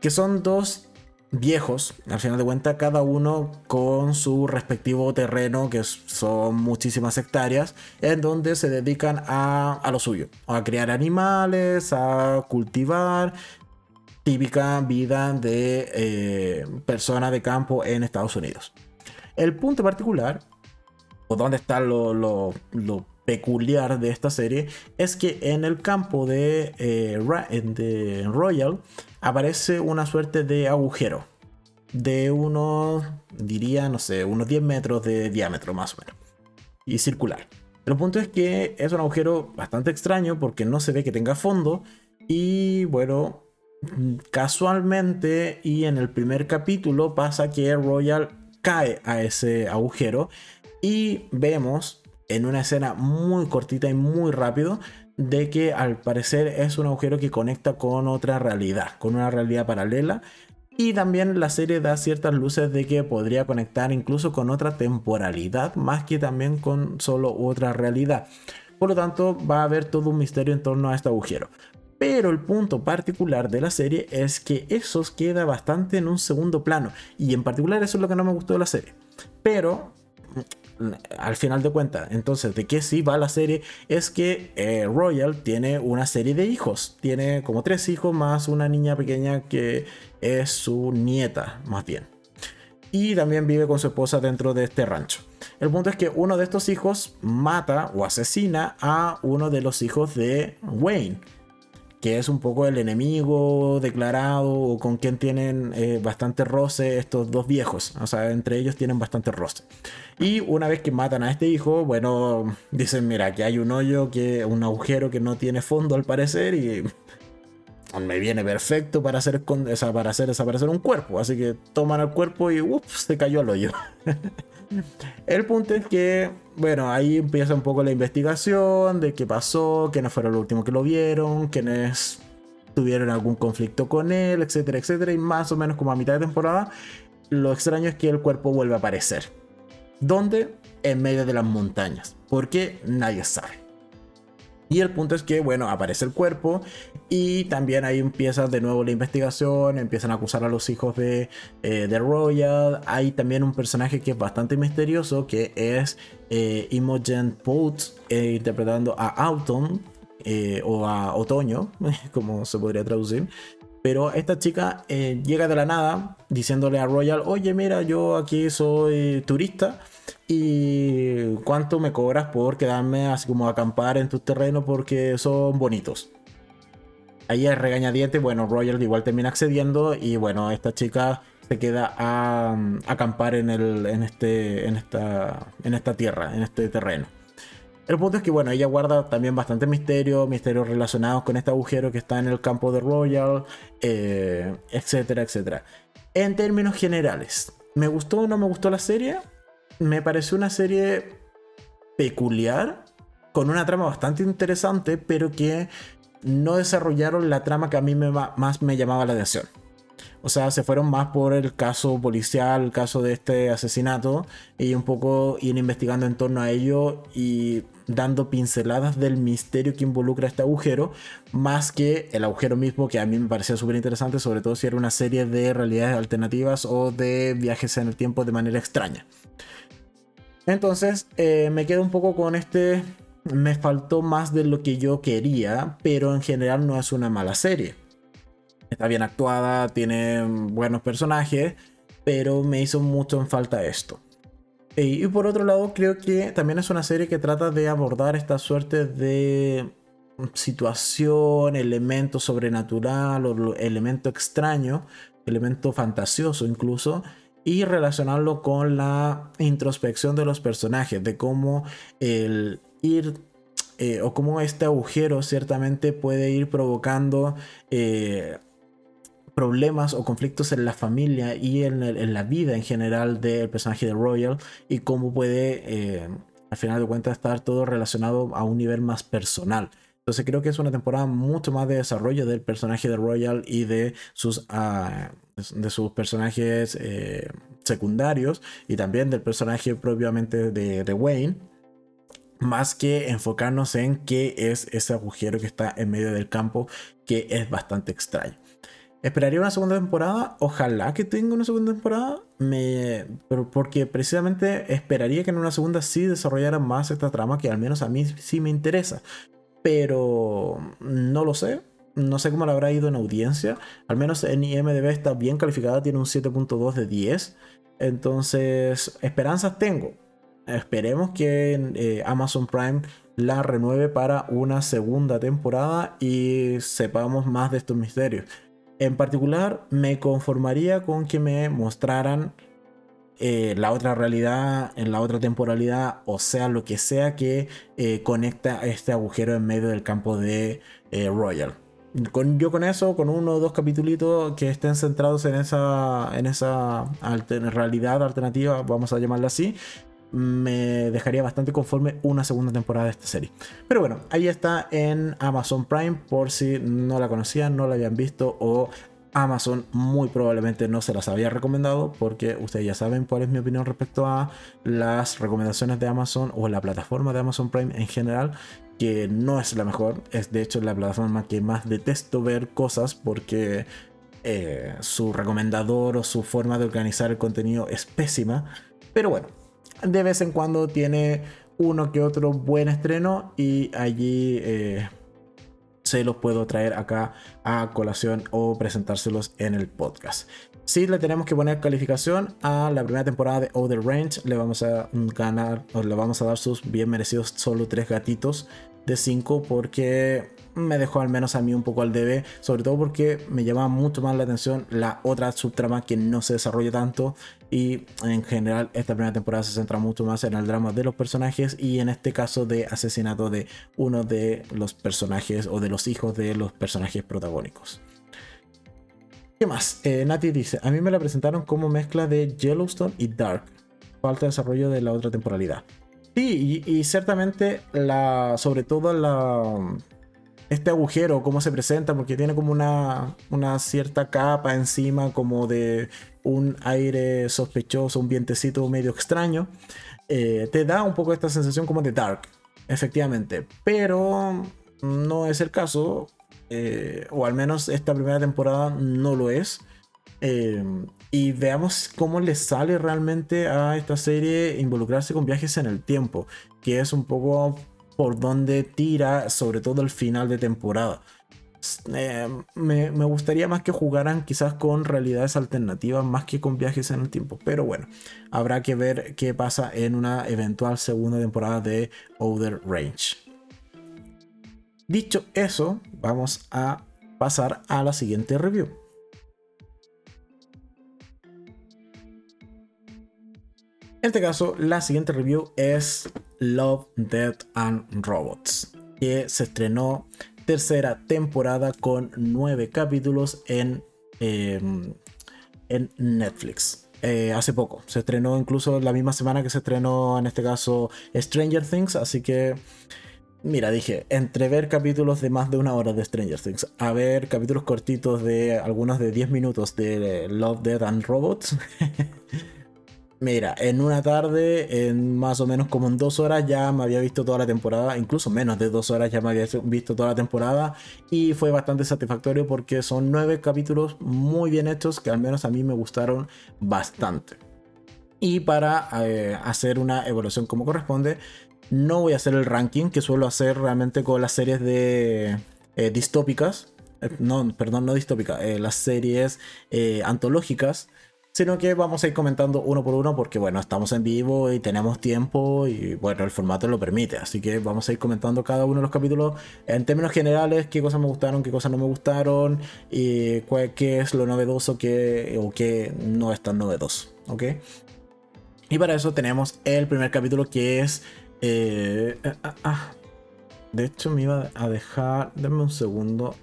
Que son dos viejos, al final de cuentas, cada uno con su respectivo terreno, que son muchísimas hectáreas, en donde se dedican a, lo suyo, a criar animales, a cultivar, típica vida de eh, persona de campo en Estados Unidos. El punto particular, o donde está lo, peculiar de esta serie, es que en el campo de, eh, de Royal, aparece una suerte de agujero de unos, diría, no sé, unos 10 metros de diámetro más o menos. Y circular. El punto es que es un agujero bastante extraño porque no se ve que tenga fondo. Y bueno, casualmente y en el primer capítulo pasa que Royal cae a ese agujero. Y vemos en una escena muy cortita y muy rápido de que al parecer es un agujero que conecta con otra realidad, con una realidad paralela. Y también la serie da ciertas luces de que podría conectar incluso con otra temporalidad, más que también con solo otra realidad. Por lo tanto, va a haber todo un misterio en torno a este agujero. Pero el punto particular de la serie es que eso queda bastante en un segundo plano. Y en particular eso es lo que no me gustó de la serie. Pero al final de cuentas, entonces, ¿de qué sí va la serie? Es que eh, Royal tiene una serie de hijos. Tiene como tres hijos más una niña pequeña que es su nieta, más bien. Y también vive con su esposa dentro de este rancho. El punto es que uno de estos hijos mata o asesina a uno de los hijos de Wayne que es un poco el enemigo declarado o con quien tienen eh, bastante roce estos dos viejos. O sea, entre ellos tienen bastante roce. Y una vez que matan a este hijo, bueno, dicen, mira, que hay un hoyo, que un agujero que no tiene fondo al parecer y me viene perfecto para hacer, para hacer desaparecer un cuerpo. Así que toman el cuerpo y ups, se cayó al hoyo. El punto es que, bueno, ahí empieza un poco la investigación de qué pasó, quiénes fueron los últimos que lo vieron, quiénes tuvieron algún conflicto con él, etcétera, etcétera. Y más o menos como a mitad de temporada, lo extraño es que el cuerpo vuelve a aparecer. ¿Dónde? En medio de las montañas. Porque nadie sabe. Y el punto es que, bueno, aparece el cuerpo y también ahí empieza de nuevo la investigación, empiezan a acusar a los hijos de, eh, Royal. Hay también un personaje que es bastante misterioso, que es eh, Imogen Poets, eh, interpretando a Autumn, o a Otoño, como se podría traducir. Pero esta chica llega de la nada diciéndole a Royal, oye mira, yo aquí soy turista y cuánto me cobras por quedarme así como acampar en tu terreno porque son bonitos. Ahí es regañadiente, bueno, Royal igual termina accediendo y bueno, esta chica se queda a, acampar en, el, en, este, en, esta, en esta tierra, en este terreno. El punto es que, bueno, ella guarda también bastante misterio, misterios relacionados con este agujero que está en el campo de Royal, eh, etcétera, etcétera. En términos generales, ¿me gustó o no me gustó la serie? Me pareció una serie peculiar, con una trama bastante interesante, pero que no desarrollaron la trama que a mí me, más me llamaba la atención. O sea, se fueron más por el caso policial, el caso de este asesinato, y un poco ir investigando en torno a ello y dando pinceladas del misterio que involucra este agujero, más que el agujero mismo, que a mí me parecía súper interesante, sobre todo si era una serie de realidades alternativas o de viajes en el tiempo de manera extraña. Entonces, eh, me quedo un poco con este. Me faltó más de lo que yo quería, pero en general no es una mala serie Está bien actuada, tiene buenos personajes, pero me hizo mucho en falta esto. Y por otro lado, creo que también es una serie que trata de abordar esta suerte de situación, elemento sobrenatural o elemento extraño, elemento fantasioso incluso, y relacionarlo con la introspección de los personajes, de cómo el ir eh, o cómo este agujero ciertamente puede ir provocando eh, problemas o conflictos en la familia y en, la vida en general del personaje de Royal y cómo puede, eh, al final de cuentas, estar todo relacionado a un nivel más personal. Entonces creo que es una temporada mucho más de desarrollo del personaje de Royal y de sus, ah, de sus personajes eh, secundarios y también del personaje propiamente de, Wayne más que enfocarnos en qué es ese agujero que está en medio del campo, que es bastante extraño. Esperaría una segunda temporada. Ojalá que tenga una segunda temporada. Me, porque precisamente esperaría que en una segunda sí desarrollara más esta trama que al menos a mí sí me interesa. Pero no lo sé. No sé cómo le habrá ido en audiencia. Al menos en IMDB está bien calificada. Tiene un 7.2 de 10. Entonces, esperanzas tengo. Esperemos que eh, Amazon Prime la renueve para una segunda temporada y sepamos más de estos misterios. En particular, me conformaría con que me mostraran eh, la otra realidad, en la otra temporalidad, o sea, lo que sea que eh, conecta este agujero en medio del campo de eh, Royal. Con, yo con eso, con uno o dos capítulos que estén centrados en esa, en esa realidad alternativa, vamos a llamarla así, me dejaría bastante conforme una segunda temporada de esta serie. Pero bueno, ahí está en Amazon Prime por si no la conocían, no la habían visto o Amazon muy probablemente no se las había recomendado porque ustedes ya saben cuál es mi opinión respecto a las recomendaciones de Amazon o la plataforma de Amazon Prime en general que no es la mejor, es de hecho la plataforma que más detesto ver cosas porque eh, su recomendador o su forma de organizar el contenido es pésima. Pero bueno, de vez en cuando tiene uno que otro buen estreno y allí eh, se los puedo traer acá a colación o presentárselos en el podcast. Si le tenemos que poner calificación a la primera temporada de Other Range, le vamos a ganar o le vamos a dar sus bien merecidos solo tres gatitos de 5 porque me dejó al menos a mí un poco al debe, sobre todo porque me llama mucho más la atención la otra subtrama que no se desarrolla tanto y en general esta primera temporada se centra mucho más en el drama de los personajes y en este caso de asesinato de uno de los personajes o de los hijos de los personajes protagónicos. ¿Qué más? Eh, Nati dice, a mí me la presentaron como mezcla de Yellowstone y Dark. Falta desarrollo de la otra temporalidad. Sí, y, ciertamente la, sobre todo la, este agujero, cómo se presenta, porque tiene como una, una cierta capa encima, como de un aire sospechoso, un vientecito medio extraño, eh, te da un poco esta sensación como de dark, efectivamente, pero no es el caso, eh, o al menos esta primera temporada no lo es. Eh, y veamos cómo le sale realmente a esta serie involucrarse con viajes en el tiempo, que es un poco por donde tira, sobre todo el final de temporada. Eh, me, me, gustaría más que jugaran quizás con realidades alternativas más que con viajes en el tiempo. Pero bueno, habrá que ver qué pasa en una eventual segunda temporada de Outer Range. Dicho eso, vamos a pasar a la siguiente review. Este caso, la siguiente review es Love, Death and Robots, que se estrenó tercera temporada con nueve capítulos en, em, en Netflix. Eh, hace poco, se estrenó incluso la misma semana que se estrenó en este caso Stranger Things, así que mira, dije, entre ver capítulos de más de una hora de Stranger Things, a ver capítulos cortitos de algunos de 10 minutos de Love, Dead and Robots. mira, en una tarde, en más o menos como en dos horas ya me había visto toda la temporada, incluso menos de dos horas ya me había visto toda la temporada y fue bastante satisfactorio porque son nueve capítulos muy bien hechos que al menos a mí me gustaron bastante. Y para eh, hacer una evolución como corresponde, no voy a hacer el ranking que suelo hacer realmente con las series de eh, distópicas. Eh, no, perdón, no distópicas, las series antológicas. Sino que vamos a ir comentando uno por uno porque, bueno, estamos en vivo y tenemos tiempo y, bueno, el formato lo permite. Así que vamos a ir comentando cada uno de los capítulos en términos generales, qué cosas me gustaron, qué cosas no me gustaron y qué es lo novedoso que, o qué no es tan novedoso, ¿ok? Y para eso tenemos el primer capítulo que es eh, ah, ah, ah. De hecho, me iba a dejar. Dame un segundo.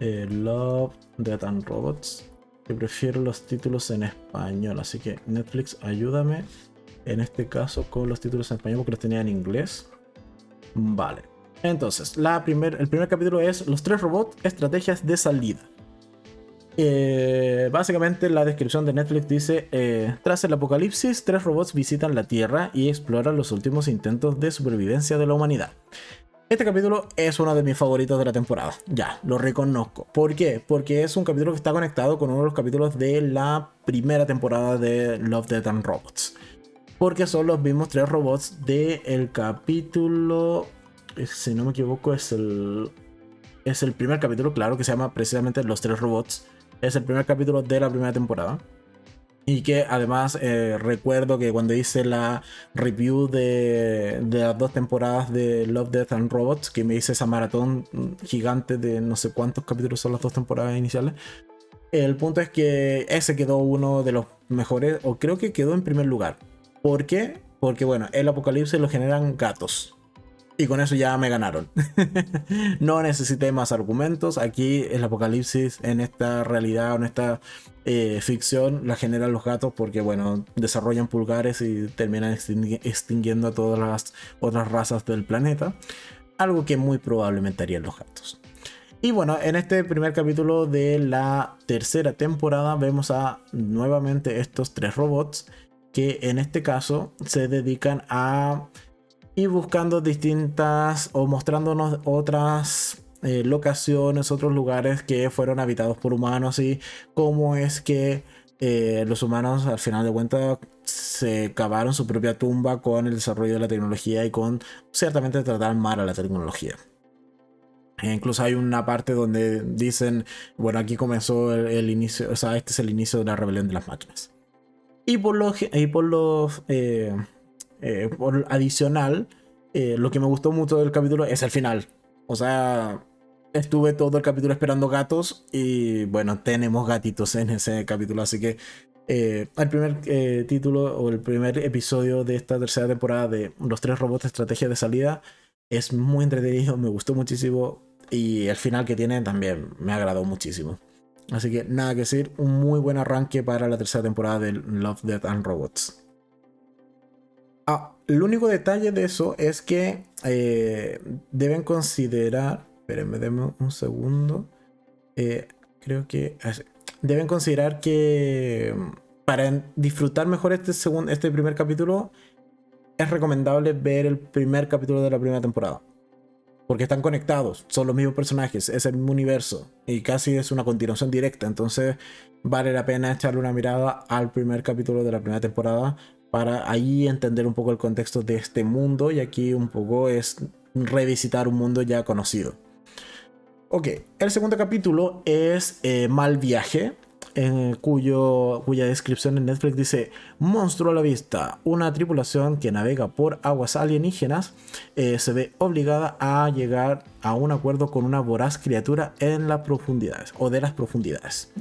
Eh, Love, Death and Robots. Que prefiero los títulos en español. Así que Netflix, ayúdame. En este caso con los títulos en español porque los tenía en inglés. Vale. Entonces, la primer, el primer capítulo es Los tres robots, estrategias de salida. Eh, básicamente la descripción de Netflix dice, eh, tras el apocalipsis, tres robots visitan la Tierra y exploran los últimos intentos de supervivencia de la humanidad. Este capítulo es uno de mis favoritos de la temporada, ya, lo reconozco. ¿Por qué? Porque es un capítulo que está conectado con uno de los capítulos de la primera temporada de Love, Death and Robots. Porque son los mismos tres robots del capítulo, eh, si no me equivoco, es el, es el primer capítulo, claro, que se llama precisamente Los tres robots es el primer capítulo de la primera temporada. Y que además eh, recuerdo que cuando hice la review de, las dos temporadas de Love, Death and Robots, que me hice esa maratón gigante de no sé cuántos capítulos son las dos temporadas iniciales, el punto es que ese quedó uno de los mejores, o creo que quedó en primer lugar. ¿Por qué? Porque bueno, el apocalipsis lo generan gatos. Y con eso ya me ganaron. no necesité más argumentos. Aquí el apocalipsis en esta realidad, en esta eh, ficción, la generan los gatos porque, bueno, desarrollan pulgares y terminan extinguiendo a todas las otras razas del planeta. Algo que muy probablemente harían los gatos. Y bueno, en este primer capítulo de la tercera temporada vemos a nuevamente estos tres robots que en este caso se dedican a y buscando distintas o mostrándonos otras eh, locaciones, otros lugares que fueron habitados por humanos y cómo es que eh, los humanos al final de cuentas se cavaron su propia tumba con el desarrollo de la tecnología y con ciertamente tratar mal a la tecnología. E incluso hay una parte donde dicen, bueno, aquí comenzó el, inicio, o sea, este es el inicio de la rebelión de las máquinas. Y por los, y por los eh, eh, por adicional, eh, lo que me gustó mucho del capítulo es el final. O sea, estuve todo el capítulo esperando gatos y bueno, tenemos gatitos en ese capítulo. Así que eh, el primer título o el primer episodio de esta tercera temporada de Los tres robots estrategia de salida es muy entretenido, me gustó muchísimo y el final que tiene también me agradó muchísimo. Así que nada que decir, un muy buen arranque para la tercera temporada de Love, Death and Robots. Ah, el único detalle de eso es que eh, deben considerar. Espérenme, un segundo. Eh, creo que. Deben considerar que para disfrutar mejor este, segundo, este primer capítulo, es recomendable ver el primer capítulo de la primera temporada. Porque están conectados, son los mismos personajes, es el mismo universo y casi es una continuación directa. Entonces vale la pena echarle una mirada al primer capítulo de la primera temporada para ahí entender un poco el contexto de este mundo y aquí un poco es revisitar un mundo ya conocido. Ok, el segundo capítulo es eh, Mal Viaje, en cuyo, cuya descripción en Netflix dice Monstruo a la vista, una tripulación que navega por aguas alienígenas eh, se ve obligada a llegar a un acuerdo con una voraz criatura en las profundidades o de las profundidades.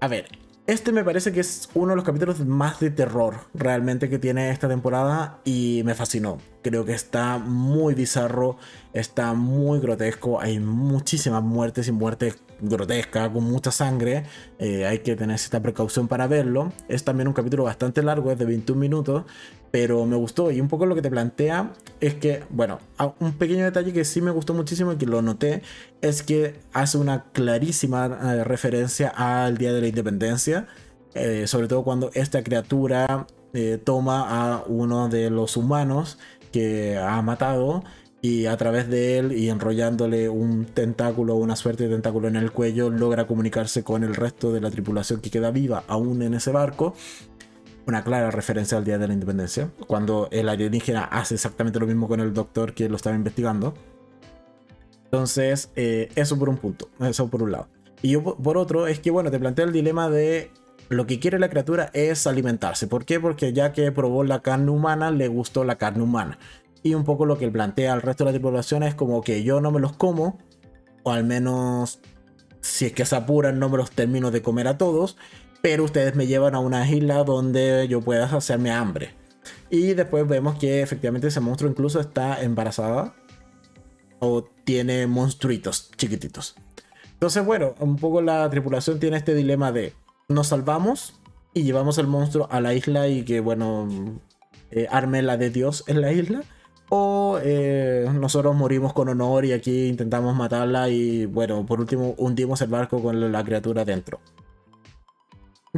A ver, este me parece que es uno de los capítulos más de terror realmente que tiene esta temporada y me fascinó. creo que está muy bizarro, está muy grotesco, hay muchísimas muertes y muertes grotescas, con mucha sangre, eh, hay que tener cierta precaución para verlo. Es también un capítulo bastante largo, es de 21 minutos, pero me gustó y un poco lo que te plantea es que, bueno, un pequeño detalle que sí me gustó muchísimo y que lo noté es que hace una clarísima eh, referencia al Día de la Independencia, eh, sobre todo cuando esta criatura toma a uno de los humanos que ha matado y a través de él y enrollándole un tentáculo, una suerte de tentáculo en el cuello, logra comunicarse con el resto de la tripulación que queda viva aún en ese barco una clara referencia al Día de la Independencia, cuando el alienígena hace exactamente lo mismo con el doctor que lo estaba investigando. Entonces, eh, eso por un punto, eso por un lado. Y yo, por otro, es que, bueno, te plantea el dilema de lo que quiere la criatura es alimentarse. ¿Por qué? Porque ya que probó la carne humana, le gustó la carne humana. Y un poco lo que plantea al resto de la tripulación es como que yo no me los como, o al menos si es que se apuran, no me los termino de comer a todos pero ustedes me llevan a una isla donde yo pueda hacerme hambre. Y después vemos que efectivamente ese monstruo incluso está embarazada o tiene monstruitos chiquititos. Entonces, bueno, un poco la tripulación tiene este dilema de nos salvamos y llevamos el monstruo a la isla y que, bueno, eh, arme la de Dios en la isla. O eh, nosotros morimos con honor y aquí intentamos matarla y, bueno, por último hundimos el barco con la criatura dentro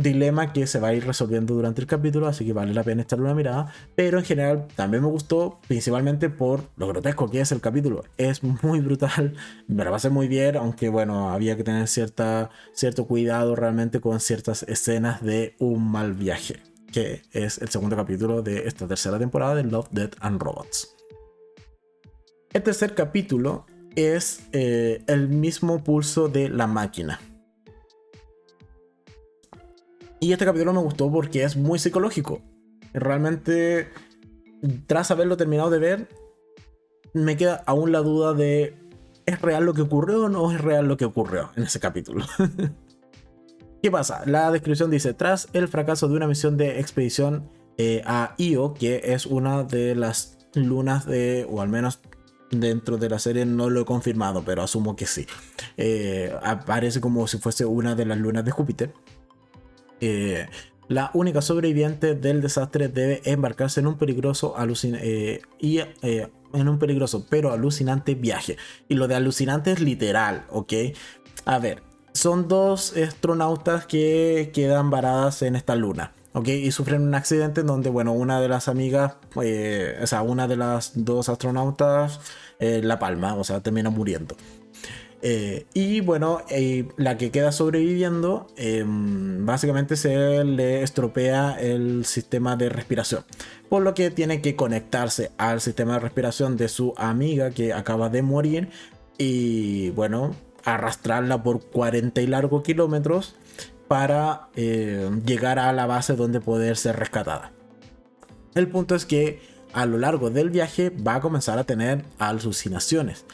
dilema que se va a ir resolviendo durante el capítulo, así que vale la pena echarle una mirada. Pero en general también me gustó, principalmente por lo grotesco que es el capítulo. Es muy brutal, me la pasé muy bien, aunque bueno, había que tener cierta, cierto cuidado realmente con ciertas escenas de un mal viaje, que es el segundo capítulo de esta tercera temporada de Love, Death and Robots. El tercer capítulo es eh, el mismo pulso de la máquina y este capítulo me gustó porque es muy psicológico. Realmente, tras haberlo terminado de ver, me queda aún la duda de ¿es real lo que ocurrió o no es real lo que ocurrió en ese capítulo? ¿Qué pasa? La descripción dice, tras el fracaso de una misión de expedición eh, a Io, que es una de las lunas de, o al menos dentro de la serie no lo he confirmado, pero asumo que sí. Eh, aparece como si fuese una de las lunas de Júpiter. Eh, la única sobreviviente del desastre debe embarcarse en un peligroso eh, y, eh, en un peligroso pero alucinante viaje. Y lo de alucinante es literal, ¿ok? A ver, son dos astronautas que quedan varadas en esta luna. ¿Ok? Y sufren un accidente en donde, bueno, una de las amigas, o sea, una de las dos astronautas, la palma, o sea, termina muriendo. Eh, y bueno, eh, la que queda sobreviviendo, em, básicamente se le estropea el sistema de respiración. Por lo que tiene que conectarse al sistema de respiración de su amiga que acaba de morir. Y bueno, arrastrarla por 40 y largos kilómetros para eh, llegar a la base donde poder ser rescatada. El punto es que a lo largo del viaje va a comenzar a tener alucinaciones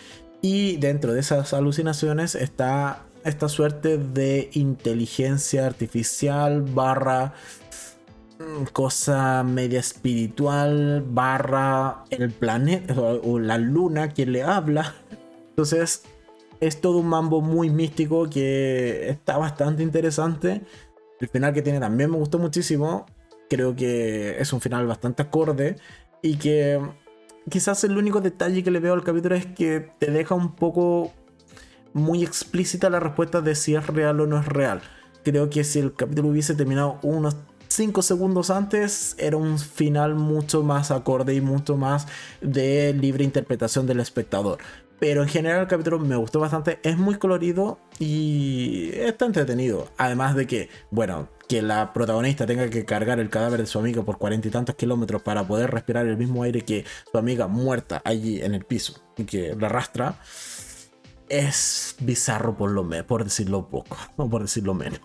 y dentro de esas alucinaciones está esta suerte de inteligencia artificial barra mm, cosa media espiritual barra el planeta o la luna quien le habla. Entonces es todo un mambo muy místico que está bastante interesante. El final que tiene también me gustó muchísimo. Creo que es un final bastante acorde y que quizás el único detalle que le veo al capítulo es que te deja un poco muy explícita la respuesta de si es real o no es real. Creo que si el capítulo hubiese terminado unos 5 segundos antes, era un final mucho más acorde y mucho más de libre interpretación del espectador. Pero en general el capítulo me gustó bastante, es muy colorido y está entretenido. Además de que, bueno, que la protagonista tenga que cargar el cadáver de su amiga por cuarenta y tantos kilómetros para poder respirar el mismo aire que su amiga muerta allí en el piso y que la arrastra, es bizarro por, lo por decirlo poco, o por decirlo menos.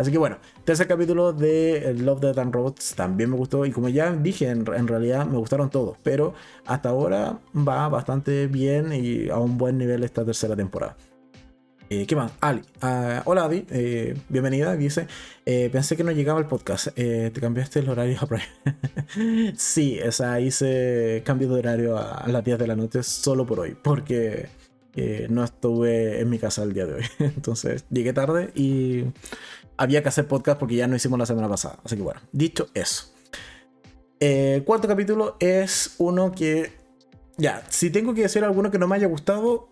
Así que bueno, tercer capítulo de Love, Death and Robots también me gustó. Y como ya dije, en, en, realidad me gustaron todos. Pero hasta ahora va bastante bien y a un buen nivel esta tercera temporada. Eh, ¿Qué más? Ali. Ah, hola Adi, eh, bienvenida. Dice, eh, pensé que no llegaba el podcast. te cambiaste el horario a sí, o sea, hice cambio de horario a, las 10 de la noche solo por hoy, porque no estuve en mi casa el día de hoy. Entonces llegué tarde y había que hacer podcast porque ya no hicimos la semana pasada. Así que bueno, dicho eso. El cuarto capítulo es uno que... Ya, si tengo que decir alguno que no me haya gustado,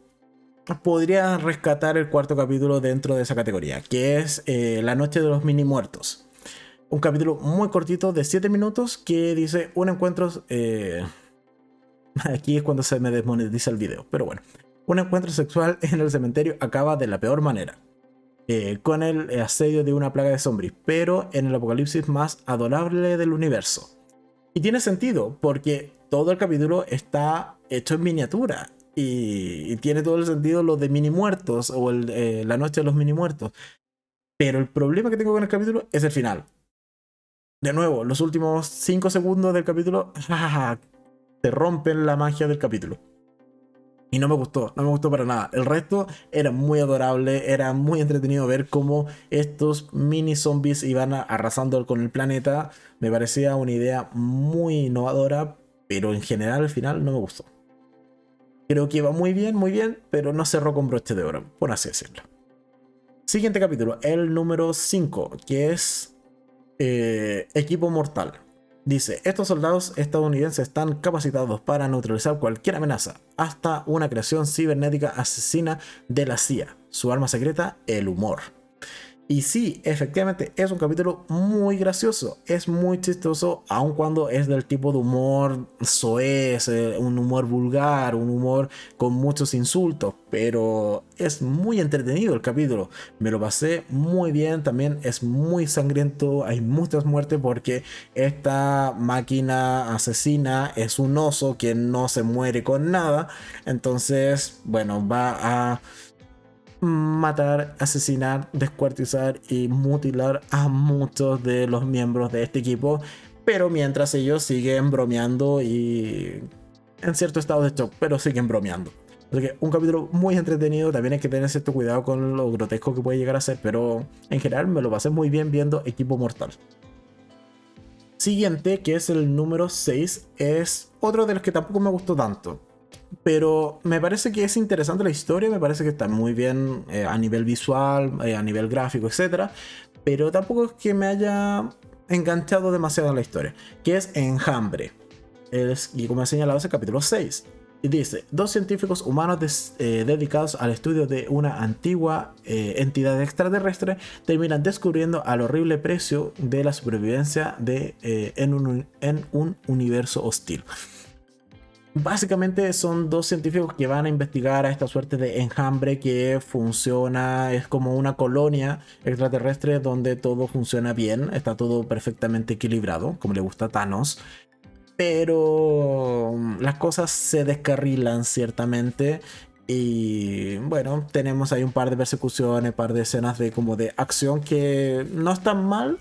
podría rescatar el cuarto capítulo dentro de esa categoría, que es eh, La Noche de los Mini Muertos. Un capítulo muy cortito de 7 minutos que dice un encuentro... Eh, aquí es cuando se me desmonetiza el video, pero bueno. Un encuentro sexual en el cementerio acaba de la peor manera. Eh, con el asedio de una plaga de zombies, pero en el apocalipsis más adorable del universo. Y tiene sentido, porque todo el capítulo está hecho en miniatura y, tiene todo el sentido lo de mini muertos o eh, la noche de los mini muertos. Pero el problema que tengo con el capítulo es el final. De nuevo, los últimos 5 segundos del capítulo te rompen la magia del capítulo. Y no me gustó, no me gustó para nada. El resto era muy adorable, era muy entretenido ver cómo estos mini zombies iban arrasando con el planeta. Me parecía una idea muy innovadora, pero en general al final no me gustó. Creo que iba muy bien, muy bien, pero no cerró con broche de oro, por así decirlo. Siguiente capítulo, el número 5, que es eh, Equipo Mortal. Dice, estos soldados estadounidenses están capacitados para neutralizar cualquier amenaza, hasta una creación cibernética asesina de la CIA. Su arma secreta, el humor. Y sí, efectivamente, es un capítulo muy gracioso, es muy chistoso, aun cuando es del tipo de humor soez, eh, un humor vulgar, un humor con muchos insultos, pero es muy entretenido el capítulo. Me lo pasé muy bien, también es muy sangriento, hay muchas muertes porque esta máquina asesina es un oso que no se muere con nada, entonces, bueno, va a matar, asesinar, descuartizar y mutilar a muchos de los miembros de este equipo. Pero mientras ellos siguen bromeando y en cierto estado de shock, pero siguen bromeando. Así que un capítulo muy entretenido, también hay que tener cierto cuidado con lo grotesco que puede llegar a ser, pero en general me lo pasé muy bien viendo Equipo Mortal. Siguiente, que es el número 6, es otro de los que tampoco me gustó tanto. Pero me parece que es interesante la historia, me parece que está muy bien eh, a nivel visual, eh, a nivel gráfico, etc. Pero tampoco es que me haya enganchado demasiado en la historia. Que es Enjambre. Es, y como he señalado, es el capítulo 6. Y dice, dos científicos humanos eh, dedicados al estudio de una antigua entidad extraterrestre terminan descubriendo al horrible precio de la supervivencia de, en, en un universo hostil. Básicamente son dos científicos que van a investigar a esta suerte de enjambre que funciona, es como una colonia extraterrestre donde todo funciona bien, está todo perfectamente equilibrado, como le gusta a Thanos. Pero mm, las cosas se descarrilan ciertamente y bueno, tenemos ahí un par de persecuciones, un par de escenas de como de acción que no están mal,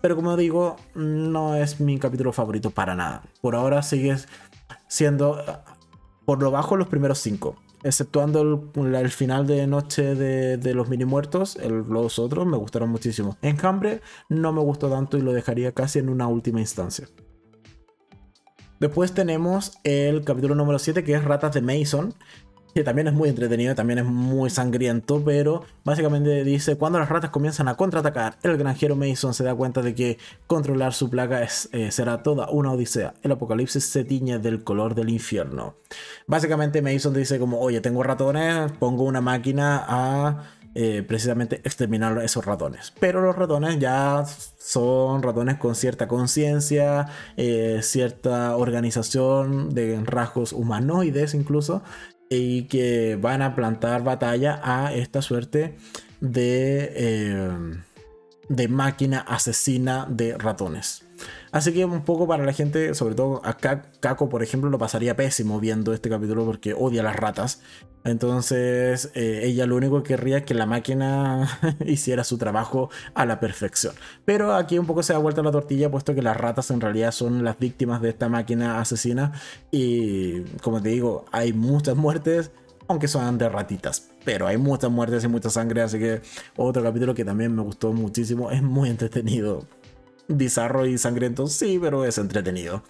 pero como digo, no es mi capítulo favorito para nada. Por ahora sigues siendo por lo bajo los primeros cinco. Exceptuando el, final de noche de, los mini muertos, los otros me gustaron muchísimo. Enjambre no me gustó tanto y lo dejaría casi en una última instancia. Después tenemos el capítulo número 7 que es Ratas de Mason, que también es muy entretenido, también es muy sangriento, pero básicamente dice, cuando las ratas comienzan a contraatacar, el granjero Mason se da cuenta de que controlar su plaga es, eh, será toda una odisea. El apocalipsis se tiñe del color del infierno. Básicamente Mason dice como, oye, tengo ratones, pongo una máquina a eh, precisamente exterminar esos ratones. Pero los ratones ya son ratones con cierta conciencia, eh, cierta organización de rasgos humanoides incluso, y que van a plantar batalla a esta suerte de, eh, de máquina asesina de ratones. Así que un poco para la gente, sobre todo a Kako, por ejemplo, lo pasaría pésimo viendo este capítulo porque odia las ratas. Entonces, eh, ella lo único que querría es que la máquina hiciera su trabajo a la perfección. Pero aquí un poco se da vuelta la tortilla, puesto que las ratas en realidad son las víctimas de esta máquina asesina. Y como te digo, hay muchas muertes, aunque son de ratitas. pero hay muchas muertes y mucha sangre, así que otro capítulo que también me gustó muchísimo, es muy entretenido. Bizarro y sangriento, sí, pero es entretenido.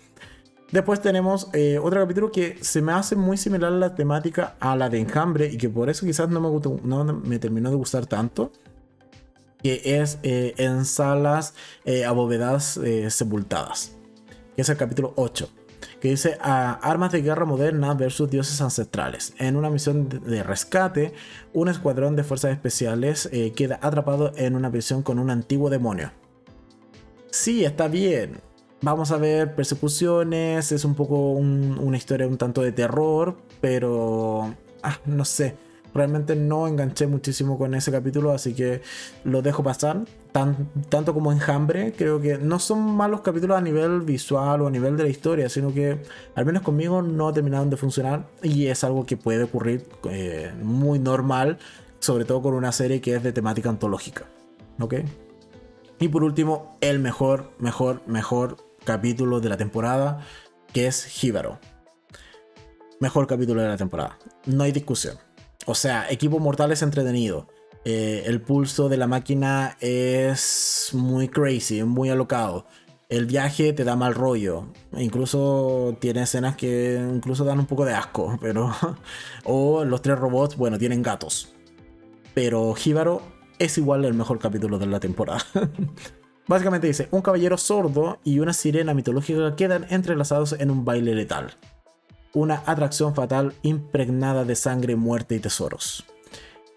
Después tenemos eh, otro capítulo que se me hace muy similar la temática a la de Enjambre y que por eso quizás no me, gustó, no me terminó de gustar tanto. Que es eh, en salas eh, abovedadas sepultadas. Que es el capítulo 8. Que dice armas de guerra moderna versus dioses ancestrales. En una misión de rescate, un escuadrón de fuerzas especiales queda atrapado en una prisión con un antiguo demonio. Sí, está bien vamos a ver persecuciones, es un poco una historia un tanto de terror, pero ah, no sé, realmente no enganché muchísimo con ese capítulo, así que lo dejo pasar. tanto como Enjambre, creo que no son malos capítulos a nivel visual o a nivel de la historia, sino que al menos conmigo no terminaron de funcionar y es algo que puede ocurrir eh, muy normal, sobre todo con una serie que es de temática antológica. ¿Ok? Y por último, el mejor, mejor, mejor capítulo de la temporada, que es Hibaro. Mejor capítulo de la temporada. No hay discusión. O sea, Equipo Mortal es entretenido. Eh, el pulso de la máquina es muy crazy, muy alocado. El viaje te da mal rollo. Incluso tiene escenas que incluso dan un poco de asco. Pero. o los tres robots, bueno, tienen gatos. Pero Hibaro es igual el mejor capítulo de la temporada. Básicamente dice, un caballero sordo y una sirena mitológica quedan entrelazados en un baile letal. Una atracción fatal impregnada de sangre, muerte y tesoros.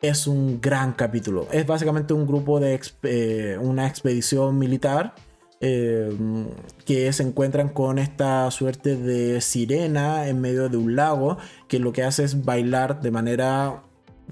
Es un gran capítulo. Es básicamente un grupo de eh, una expedición militar eh, que se encuentran con esta suerte de sirena en medio de un lago que lo que hace es bailar de manera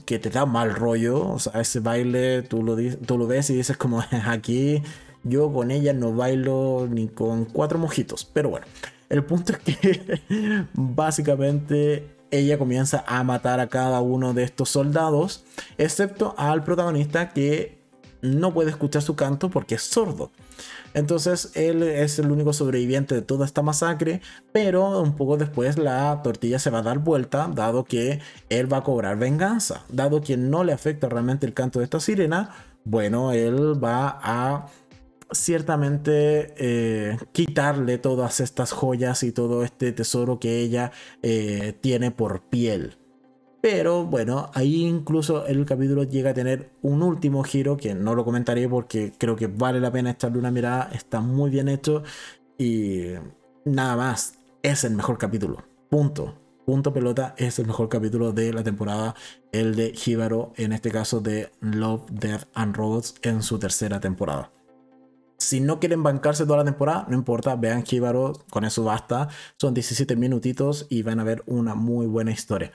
que te da mal rollo. O sea, ese baile tú lo, tú lo ves y dices como aquí yo con ella no bailo ni con cuatro mojitos. Pero bueno, el punto es que básicamente ella comienza a matar a cada uno de estos soldados, excepto al protagonista que no puede escuchar su canto porque es sordo. Entonces él es el único sobreviviente de toda esta masacre, pero un poco después la tortilla se va a dar vuelta, dado que él va a cobrar venganza, dado que no le afecta realmente el canto de esta sirena, bueno, él va a ciertamente eh, quitarle todas estas joyas y todo este tesoro que ella eh, tiene por piel. Pero bueno, ahí incluso el capítulo llega a tener un último giro que no lo comentaré porque creo que vale la pena echarle una mirada, está muy bien hecho y nada más, es el mejor capítulo. Punto. Punto pelota es el mejor capítulo de la temporada, el de Hibaro, en este caso de Love, Death and Robots en su tercera temporada. Si no quieren bancarse toda la temporada, no importa, vean Jíbaro, con eso basta. Son 17 minutitos y van a ver una muy buena historia.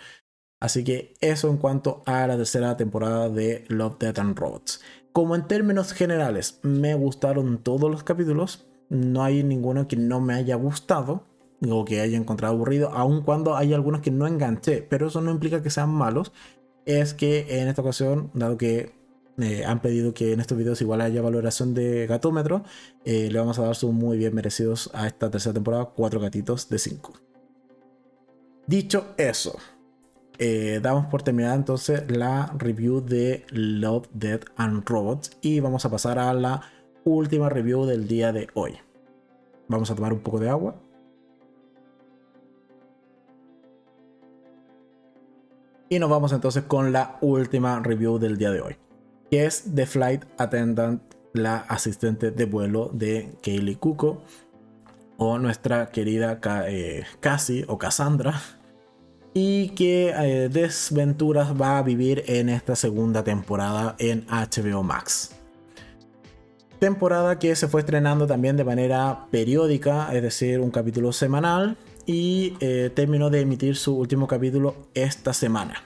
Así que eso en cuanto a la tercera temporada de Love, Death and Robots. Como en términos generales me gustaron todos los capítulos, no hay ninguno que no me haya gustado o que haya encontrado aburrido, aun cuando hay algunos que no enganché, pero eso no implica que sean malos. Es que en esta ocasión, dado que eh, han pedido que en estos videos igual haya valoración de gatómetro. Eh, le vamos a dar sus muy bien merecidos a esta tercera temporada, 4 gatitos de 5. Dicho eso, eh, damos por terminada entonces la review de Love, Dead and Robots y vamos a pasar a la última review del día de hoy. Vamos a tomar un poco de agua. Y nos vamos entonces con la última review del día de hoy que es The Flight Attendant, la asistente de vuelo de Kaylee Cuco, o nuestra querida eh, Cassie o Cassandra, y que eh, desventuras va a vivir en esta segunda temporada en HBO Max. Temporada que se fue estrenando también de manera periódica, es decir, un capítulo semanal, y eh, terminó de emitir su último capítulo esta semana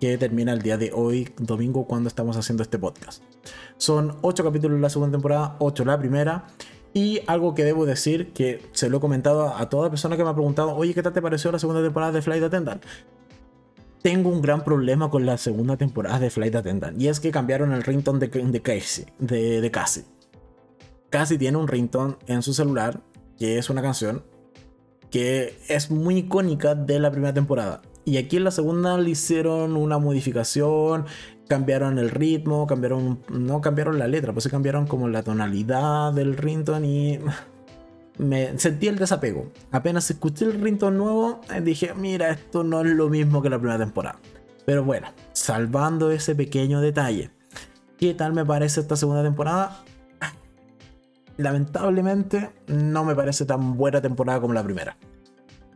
que termina el día de hoy, domingo, cuando estamos haciendo este podcast. Son 8 capítulos la segunda temporada, 8 la primera. Y algo que debo decir, que se lo he comentado a toda persona que me ha preguntado, oye, ¿qué tal te pareció la segunda temporada de Flight Attendant? Tengo un gran problema con la segunda temporada de Flight Attendant. Y es que cambiaron el ringtone de, Casey. De. Cassie tiene un ringtone en su celular, que es una canción que es muy icónica de la primera temporada Y aquí en la segunda le hicieron una modificación, cambiaron el ritmo, cambiaron, no cambiaron la letra, pues se cambiaron como la tonalidad del ringtone y me sentí el desapego. Apenas escuché el ringtone nuevo, eh, dije, mira, esto no es lo mismo que la primera temporada. Pero bueno, salvando ese pequeño detalle, ¿qué tal me parece esta segunda temporada? Lamentablemente no me parece tan buena temporada como la primera.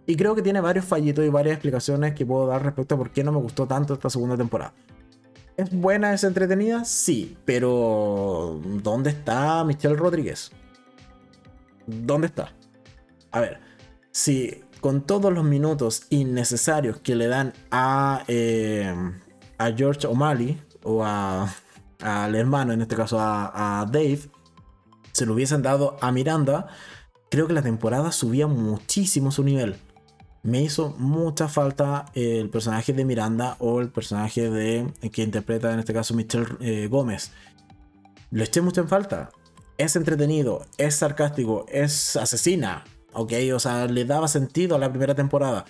Y creo que tiene varios fallitos y varias explicaciones que puedo dar respecto a por qué no me gustó tanto esta segunda temporada. ¿Es buena, es entretenida? Sí, pero ¿dónde está Michelle Rodríguez? ¿Dónde está? A ver, si con todos los minutos innecesarios que le dan a, eh, a George O'Malley o al hermano, en este caso a, a Dave, se lo hubiesen dado a Miranda, creo que la temporada subía muchísimo su nivel. Me hizo mucha falta el personaje de Miranda o el personaje de que interpreta en este caso Michelle eh, Gómez. Le eché mucho en falta es entretenido, es sarcástico, es asesina, ¿ok? O sea, le daba sentido a la primera temporada.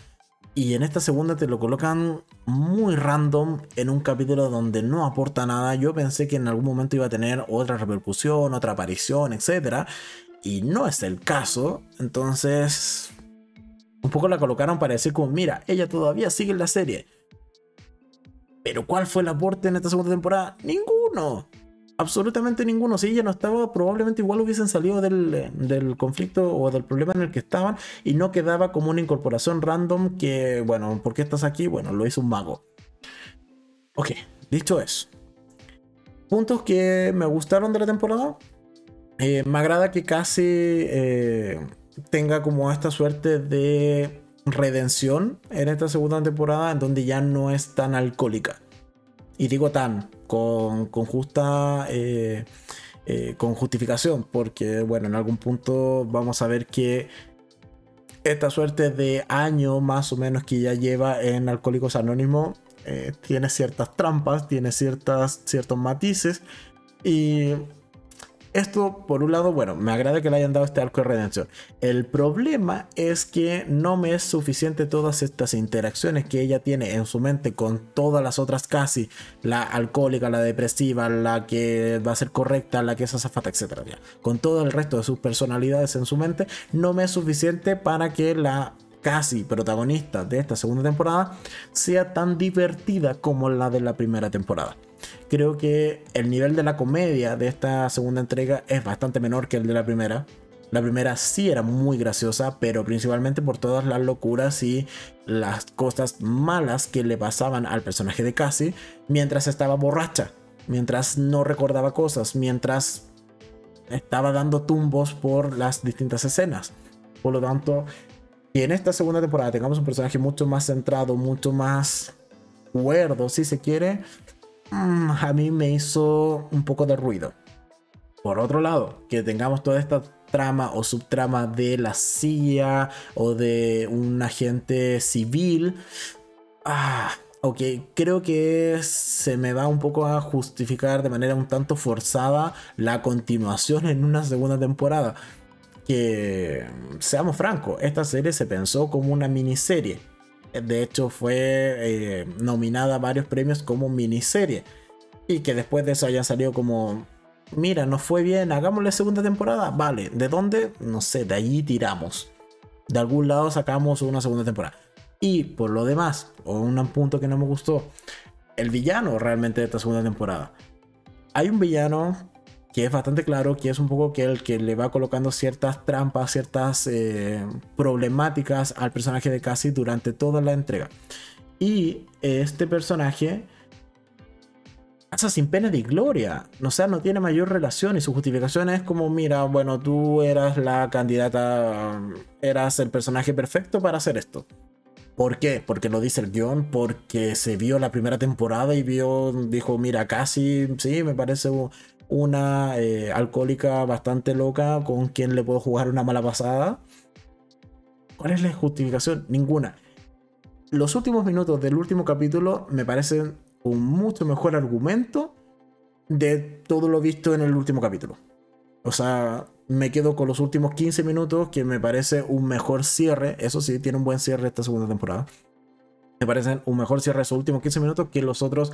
Y en esta segunda te lo colocan muy random en un capítulo donde no aporta nada. Yo pensé que en algún momento iba a tener otra repercusión, otra aparición, etc. Y no es el caso. Entonces, un poco la colocaron para decir como, mira, ella todavía sigue en la serie. Pero ¿cuál fue el aporte en esta segunda temporada? Ninguno absolutamente ninguno. Si ella no estaba, probablemente igual hubiesen salido del, conflicto o del problema en el que estaban y no quedaba como una incorporación random que, bueno, ¿por qué estás aquí? Bueno, lo hizo un mago. Ok, dicho eso. Puntos que me gustaron de la temporada. Eh, me agrada que casi eh, tenga como esta suerte de redención en esta segunda temporada en donde ya no es tan alcohólica. Y digo tan, con, justa... Eh, eh, con justificación, porque bueno, en algún punto vamos a ver que esta suerte de año más o menos que ya lleva en Alcohólicos Anónimos eh, tiene ciertas trampas, tiene ciertas, ciertos matices y esto, por un lado, bueno, me agrada que le hayan dado este arco de redención. El problema es que no me es suficiente todas estas interacciones que ella tiene en su mente con todas las otras casi, la alcohólica, la depresiva, la que va a ser correcta, la que es azafata, etc. Con todo el resto de sus personalidades en su mente, no me es suficiente para que la casi protagonista de esta segunda temporada sea tan divertida como la de la primera temporada creo que el nivel de la comedia de esta segunda entrega es bastante menor que el de la primera. La primera sí era muy graciosa, pero principalmente por todas las locuras y las cosas malas que le pasaban al personaje de Cassie mientras estaba borracha, mientras no recordaba cosas, mientras estaba dando tumbos por las distintas escenas. Por lo tanto, que en esta segunda temporada tengamos un personaje mucho más centrado, mucho más cuerdo, si se quiere, Mm, a mí me hizo un poco de ruido. Por otro lado, que tengamos toda esta trama o subtrama de la CIA o de un agente civil. Ah, ok, creo que se me va un poco a justificar de manera un tanto forzada la continuación en una segunda temporada. Que, seamos francos, esta serie se pensó como una miniserie de hecho fue eh, nominada a varios premios como miniserie. Y que después de eso hayan salido como, mira, nos fue bien, hagámosle segunda temporada. Vale, ¿de dónde? No sé, de allí tiramos. De algún lado sacamos una segunda temporada. Y por lo demás, un punto que no me gustó, el villano realmente de esta segunda temporada. Hay un villano que es bastante claro que es un poco que el que le va colocando ciertas trampas, ciertas eh, problemáticas al personaje de Cassie durante toda la entrega. Y este personaje pasa sin pena de gloria. O sea, no tiene mayor relación y su justificación es como, mira, bueno, tú eras la candidata, eras el personaje perfecto para hacer esto. ¿Por qué? Porque lo dice el guion, porque se vio la primera temporada y vio, dijo, mira, casi, sí, me parece una eh, alcohólica bastante loca con quien le puedo jugar una mala pasada. ¿Cuál es la justificación? Ninguna. Los últimos minutos del último capítulo me parecen un mucho mejor argumento de todo lo visto en el último capítulo. O sea, me quedo con los últimos 15 minutos que me parece un mejor cierre. Eso sí, tiene un buen cierre esta segunda temporada. me parecen un mejor cierre de sus últimos 15 minutos que los otros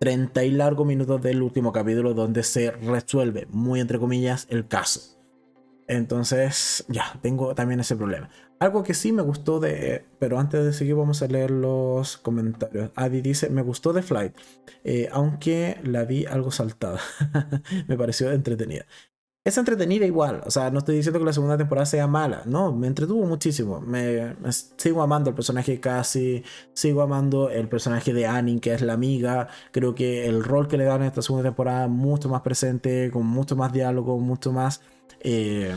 30 y largos minutos del último capítulo donde se resuelve, muy entre comillas, el caso. Entonces, ya, tengo también ese problema. Algo que sí me gustó de. Pero antes de seguir, vamos a leer los comentarios. Adi dice: Me gustó de Flight, eh, aunque la vi algo saltada. me pareció entretenida es entretenida igual. O sea, no estoy diciendo que la segunda temporada sea mala. No, me entretuvo muchísimo. Me, sigo amando el personaje de Cassie. Sigo amando el personaje de Annie, que es la amiga. Creo que el rol que le dan en esta segunda temporada mucho más presente, con mucho más diálogo, mucho más eh,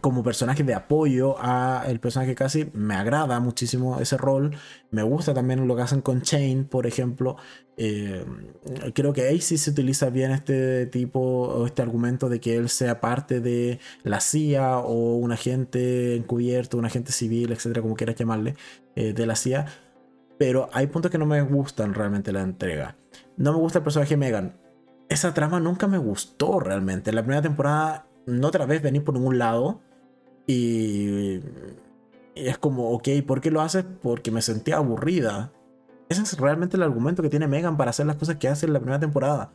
como personaje de apoyo a el personaje casi me agrada muchísimo ese rol. Me gusta también lo que hacen con Chain por ejemplo. Eh, creo que sí se utiliza bien este tipo o este argumento de que él sea parte de la CIA o un agente encubierto un agente civil etcétera como quieras llamarle eh, de la CIA pero hay puntos que no me gustan realmente la entrega. No me gusta el personaje Megan. Esa trama nunca me gustó realmente. La primera temporada no otra vez venir por ningún lado. Y, es como, ok, ¿por qué lo haces? Porque me sentía aburrida. Ese es realmente el argumento que tiene Megan para hacer las cosas que hace en la primera temporada.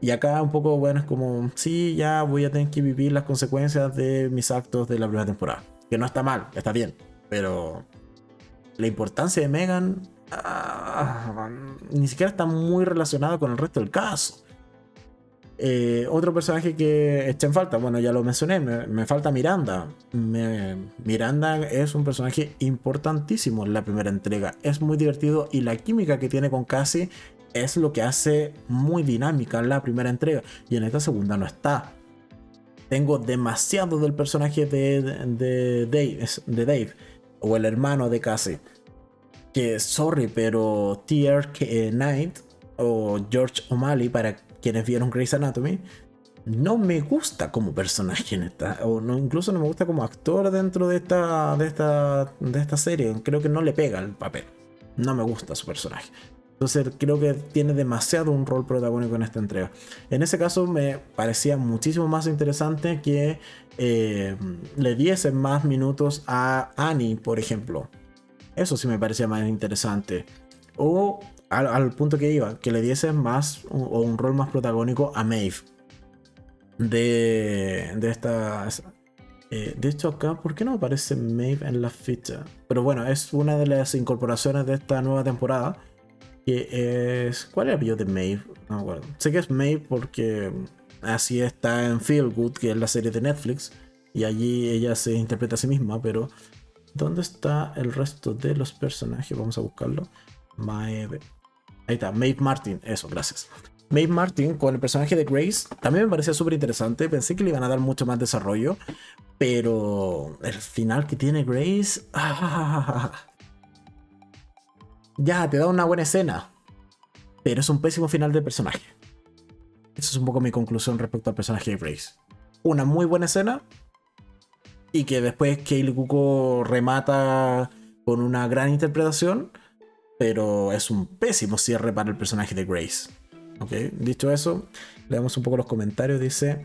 Y acá un poco, bueno, es como, sí, ya voy a tener que vivir las consecuencias de mis actos de la primera temporada. Que no está mal, está bien. Pero la importancia de Megan ah, ni siquiera está muy relacionada con el resto del caso. Eh, otro personaje que está en falta, bueno, ya lo mencioné, me, falta Miranda. Miranda es un personaje importantísimo en la primera entrega. Es muy divertido y la química que tiene con Cassie es lo que hace muy dinámica la primera entrega. Y en esta segunda no está. Tengo demasiado del personaje de, Dave, de Dave, o el hermano de Cassie. Que, sorry, pero Tier Knight o George O'Malley, para quienes vieron Grey's Anatomy, no me gusta como personaje en esta, o no, incluso no me gusta como actor dentro de esta, de esta, de esta serie. Creo que no le pega el papel. No me gusta su personaje. Entonces creo que tiene demasiado un rol protagónico en esta entrega. En ese caso me parecía muchísimo más interesante que eh, le diesen más minutos a Annie, por ejemplo. Eso sí me parecía más interesante. O al, punto que iba, que le diese más o un rol más protagónico a Maeve. De, de esta... Eh, de hecho acá, ¿por qué no aparece Maeve en la ficha? Pero bueno, es una de las incorporaciones de esta nueva temporada. Que es... ¿Cuál es el apellido de Maeve? No me acuerdo. Sé que es Maeve porque así está en Feel Good, que es la serie de Netflix. Y allí ella se interpreta a sí misma, pero... ¿Dónde está el resto de los personajes? Vamos a buscarlo. Maeve. Ahí está, Maeve Martin. Eso, gracias. Maeve Martin con el personaje de Grace también me parecía súper interesante. Pensé que le iban a dar mucho más desarrollo. Pero el final que tiene Grace. ya, te da una buena escena. Pero es un pésimo final del personaje. Esa es un poco mi conclusión respecto al personaje de Grace. Una muy buena escena. Y que después Kaylee Cuco remata con una gran interpretación pero es un pésimo cierre para el personaje de Grace. ¿Ok? Dicho eso, leemos un poco los comentarios. Dice,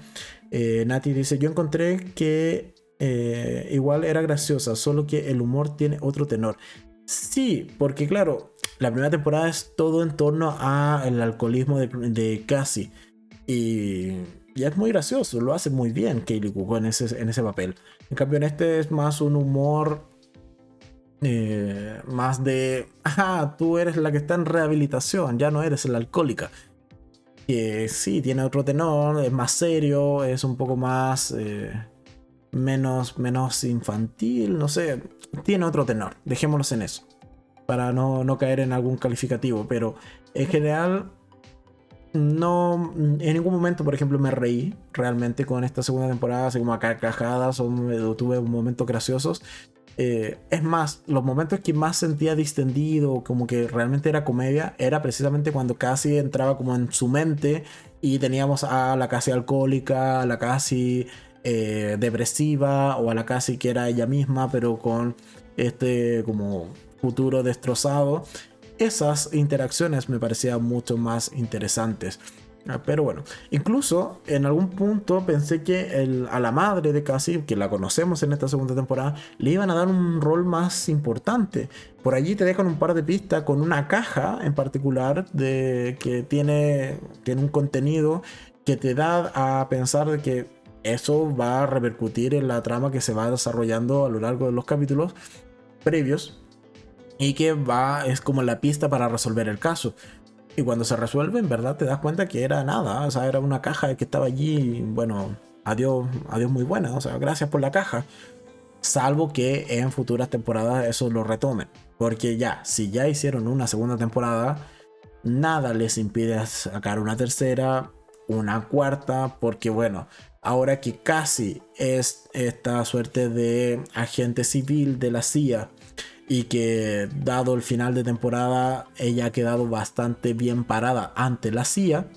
eh, Nati dice, yo encontré que eh, igual era graciosa, solo que el humor tiene otro tenor. Sí, porque claro, la primera temporada es todo en torno al alcoholismo de, de Cassie. Y, y, es muy gracioso, lo hace muy bien Kaylee Cuoco en ese, en ese papel. En cambio, en este es más un humor eh, más de, ah, tú eres la que está en rehabilitación, ya no eres la alcohólica. Que sí, tiene otro tenor, es más serio, es un poco más... Eh, menos, menos infantil, no sé, tiene otro tenor, dejémoslo en eso, para no, no caer en algún calificativo, pero en general no en ningún momento, por ejemplo, me reí realmente con esta segunda temporada, así como a carcajadas o tuve momentos graciosos. Eh, es más, los momentos que más sentía distendido, como que realmente era comedia, era precisamente cuando casi entraba como en su mente y teníamos a la casi alcohólica, a la casi eh, depresiva o a la casi que era ella misma, pero con este como futuro destrozado. Esas interacciones me parecían mucho más interesantes. Ah, pero bueno, incluso en algún punto pensé que a la madre de Cassie, que la conocemos en esta segunda temporada, le iban a dar un rol más importante. Por allí te dejan un par de pistas con una caja en particular de, que tiene, tiene un contenido que te da a pensar de que eso va a repercutir en la trama que se va desarrollando a lo largo de los capítulos previos y que va es como la pista para resolver el caso. Y cuando se resuelve, en verdad te das cuenta que era nada, o sea, era una caja que estaba allí, bueno, adiós, adiós muy buena, o sea, gracias por la caja. Salvo que en futuras temporadas eso lo retomen. Porque ya, si ya hicieron una segunda temporada, nada les impide sacar una tercera, una cuarta, porque bueno, ahora que casi es esta suerte de agente civil de la CIA y que dado el final de temporada ella ha quedado bastante bien parada ante la CIA.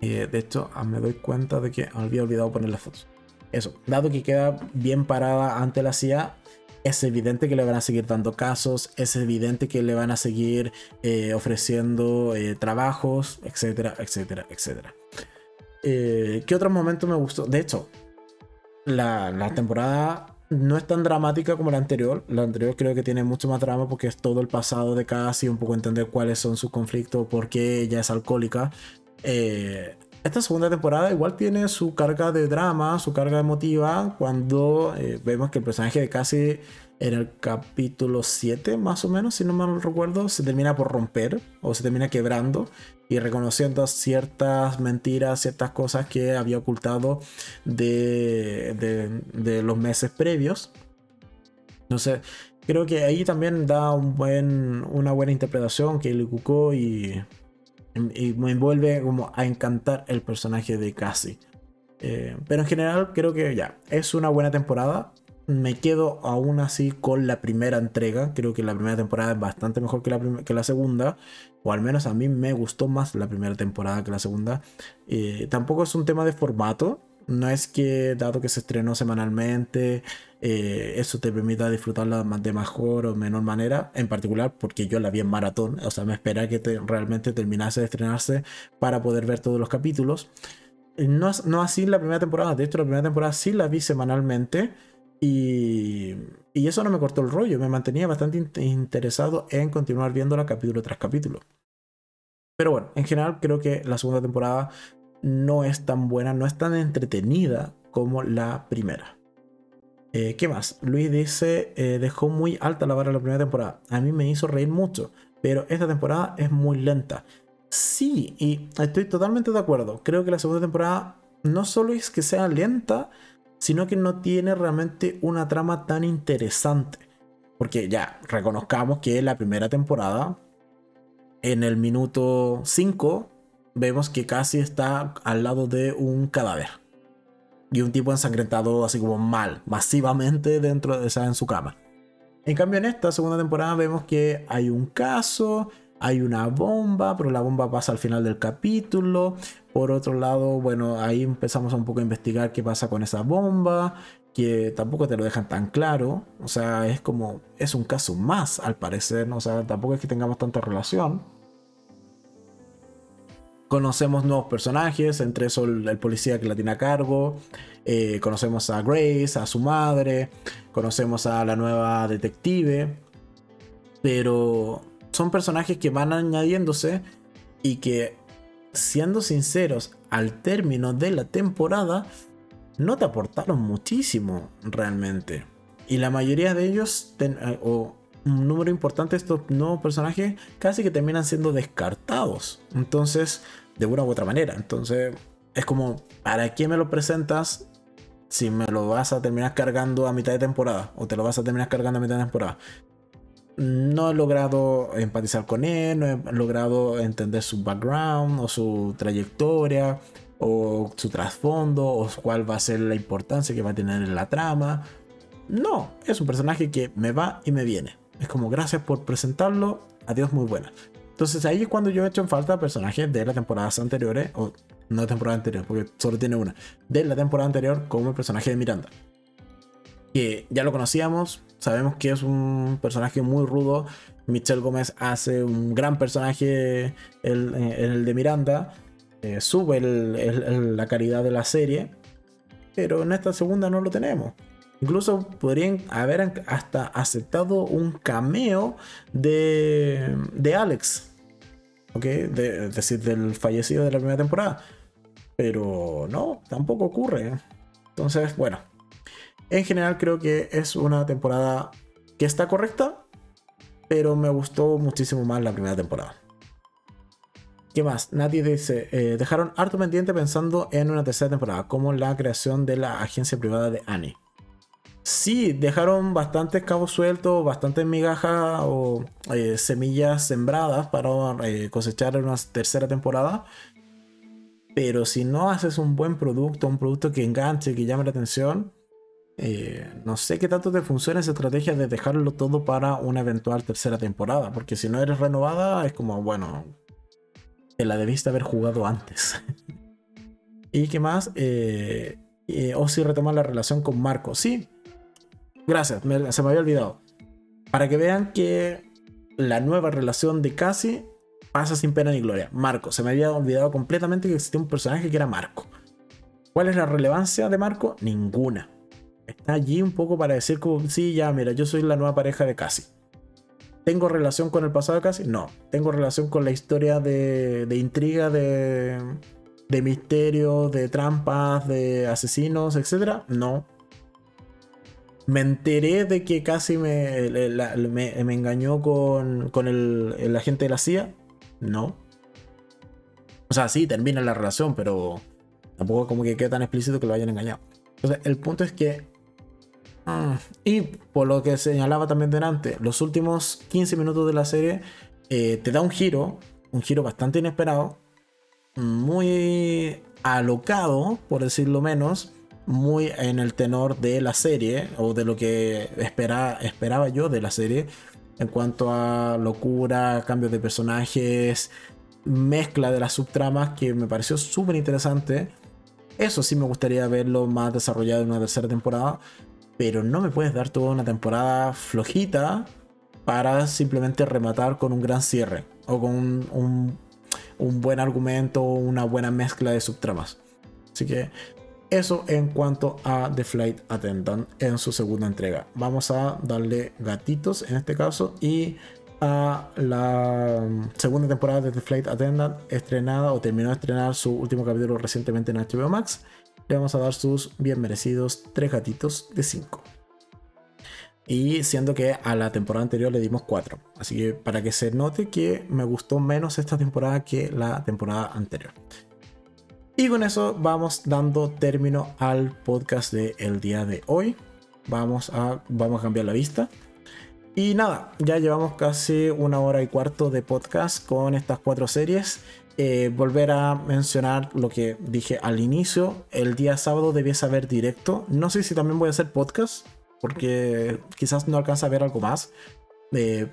Eh, de hecho, ah, me doy cuenta de que había olvidado poner las fotos. Eso, dado que queda bien parada ante la CIA, es evidente que le van a seguir dando casos, es evidente que le van a seguir eh, ofreciendo eh, trabajos, etcétera, etcétera, etcétera. ¿Qué otro momento me gustó? De hecho, la, la temporada no es tan dramática como la anterior. La anterior creo que tiene mucho más drama porque es todo el pasado de Cassie, un poco entender cuáles son sus conflictos, por qué ella es alcohólica. Eh, esta segunda temporada igual tiene su carga de drama, su carga emotiva, cuando eh, vemos que el personaje de Cassie en el capítulo 7, más o menos, si no mal recuerdo, se termina por romper o se termina quebrando y reconociendo ciertas mentiras, ciertas cosas que había ocultado de, de, los meses previos. Entonces, creo que ahí también da un buen, una buena interpretación que le cucó y, me envuelve como a encantar el personaje de Cassie. Eh, pero en general creo que ya, es una buena temporada me quedo aún así con la primera entrega. Creo que la primera temporada es bastante mejor que la, que la segunda. O al menos a mí me gustó más la primera temporada que la segunda. Eh, tampoco es un tema de formato. No es que, dado que se estrenó semanalmente, eh, eso te permita disfrutarla de mejor o menor manera. En particular, porque yo la vi en maratón. O sea, me esperaba que realmente terminase de estrenarse para poder ver todos los capítulos. No, no así la primera temporada. De hecho, la primera temporada sí la vi semanalmente y, eso no me cortó el rollo, me mantenía bastante interesado en continuar viéndola capítulo tras capítulo. Pero bueno, en general creo que la segunda temporada no es tan buena, no es tan entretenida como la primera. Eh, ¿Qué más? Luis dice, eh, dejó muy alta la vara la primera temporada. A mí me hizo reír mucho, pero esta temporada es muy lenta. Sí, y estoy totalmente de acuerdo. Creo que la segunda temporada no solo es que sea lenta, sino que no tiene realmente una trama tan interesante. Porque ya, reconozcamos que la primera temporada, en el minuto 5, vemos que casi está al lado de un cadáver. Y un tipo ensangrentado así como mal, masivamente dentro de esa en su cama. En cambio, en esta segunda temporada vemos que hay un caso, hay una bomba, pero la bomba pasa al final del capítulo. Por otro lado, bueno, ahí empezamos un poco a investigar qué pasa con esa bomba, que tampoco te lo dejan tan claro. O sea, es como, es un caso más al parecer, o sea, tampoco es que tengamos tanta relación. Conocemos nuevos personajes, entre eso el, policía que la tiene a cargo. Eh, conocemos a Grace, a su madre. Conocemos a la nueva detective. Pero son personajes que van añadiéndose y que, siendo sinceros, al término de la temporada, no te aportaron muchísimo realmente. Y la mayoría de ellos, eh, o un número importante de estos nuevos personajes, casi que terminan siendo descartados. Entonces, de una u otra manera. Entonces, es como, ¿para qué me lo presentas si me lo vas a terminar cargando a mitad de temporada? O te lo vas a terminar cargando a mitad de temporada no he logrado empatizar con él, no he logrado entender su background o su trayectoria o su trasfondo o cuál va a ser la importancia que va a tener en la trama. No, es un personaje que me va y me viene. Es como gracias por presentarlo, adiós muy buena. Entonces ahí es cuando yo he hecho en falta personajes de las temporadas anteriores, o no temporada anterior, porque solo tiene una, de la temporada anterior como el personaje de Miranda. Que ya lo conocíamos, Sabemos que es un personaje muy rudo. Michelle Gómez hace un gran personaje en el, de Miranda. eh, sube la calidad de la serie, pero en esta segunda no lo tenemos. Incluso podrían haber hasta aceptado un cameo de, de Alex, ¿ok? es decir, del fallecido de la primera temporada. Pero no, tampoco ocurre. Entonces, bueno, en general creo que es una temporada que está correcta, pero me gustó muchísimo más la primera temporada. ¿Qué más? Nadie dice, eh, dejaron harto pendiente pensando en una tercera temporada, como la creación de la agencia privada de Annie. Sí, dejaron bastantes cabos sueltos, bastantes migajas o eh, semillas sembradas para eh, cosechar una tercera temporada. Pero si no haces un buen producto, un producto que enganche, que llame la atención, no sé qué tanto te funciona esa estrategia de dejarlo todo para una eventual tercera temporada. Porque si no eres renovada, es como, bueno, te la debiste haber jugado antes. y qué más, eh, eh, o si retomar la relación con Marco. Sí, gracias, se me había olvidado. Para que vean que la nueva relación de Casi pasa sin pena ni gloria. Marco, se me había olvidado completamente que existía un personaje que era Marco. ¿Cuál es la relevancia de Marco? Ninguna. Está allí un poco para decir como, sí, ya, mira, yo soy la nueva pareja de Casi. ¿Tengo relación con el pasado casi? No. ¿Tengo relación con la historia de, intriga, de, de misterio, de trampas, de asesinos, etcétera? No. Me enteré de que casi me, me, engañó con, con el, el, agente de la CIA. No. O sea, sí, termina la relación, pero tampoco como que quede tan explícito que lo hayan engañado. Entonces, el punto es que y por lo que señalaba también delante, los últimos 15 minutos de la serie eh, te da un giro, un giro bastante inesperado, muy alocado, por decirlo menos, muy en el tenor de la serie o de lo que esperaba yo de la serie en cuanto a locura, cambios de personajes, mezcla de las subtramas que me pareció súper interesante. Eso sí me gustaría verlo más desarrollado en una tercera temporada, pero no me puedes dar toda una temporada flojita para simplemente rematar con un gran cierre o con un, buen argumento o una buena mezcla de subtramas. Así que eso en cuanto a The Flight Attendant en su segunda entrega. Vamos a darle gatitos en este caso y a la segunda temporada de The Flight Attendant estrenada o terminó de estrenar su último capítulo recientemente en HBO Max le vamos a dar sus bien merecidos tres gatitos de 5. Y siendo que a la temporada anterior le dimos 4. Así que para que se note que me gustó menos esta temporada que la temporada anterior. Y con eso vamos dando término al podcast del día de hoy. Vamos a, vamos a cambiar la vista. Y nada, ya llevamos casi una hora y cuarto de podcast con estas cuatro series. Eh, volver a mencionar lo que dije al inicio. El día sábado debiese haber directo. No sé si también voy a hacer podcast, porque quizás no alcanza a ver algo más. Eh,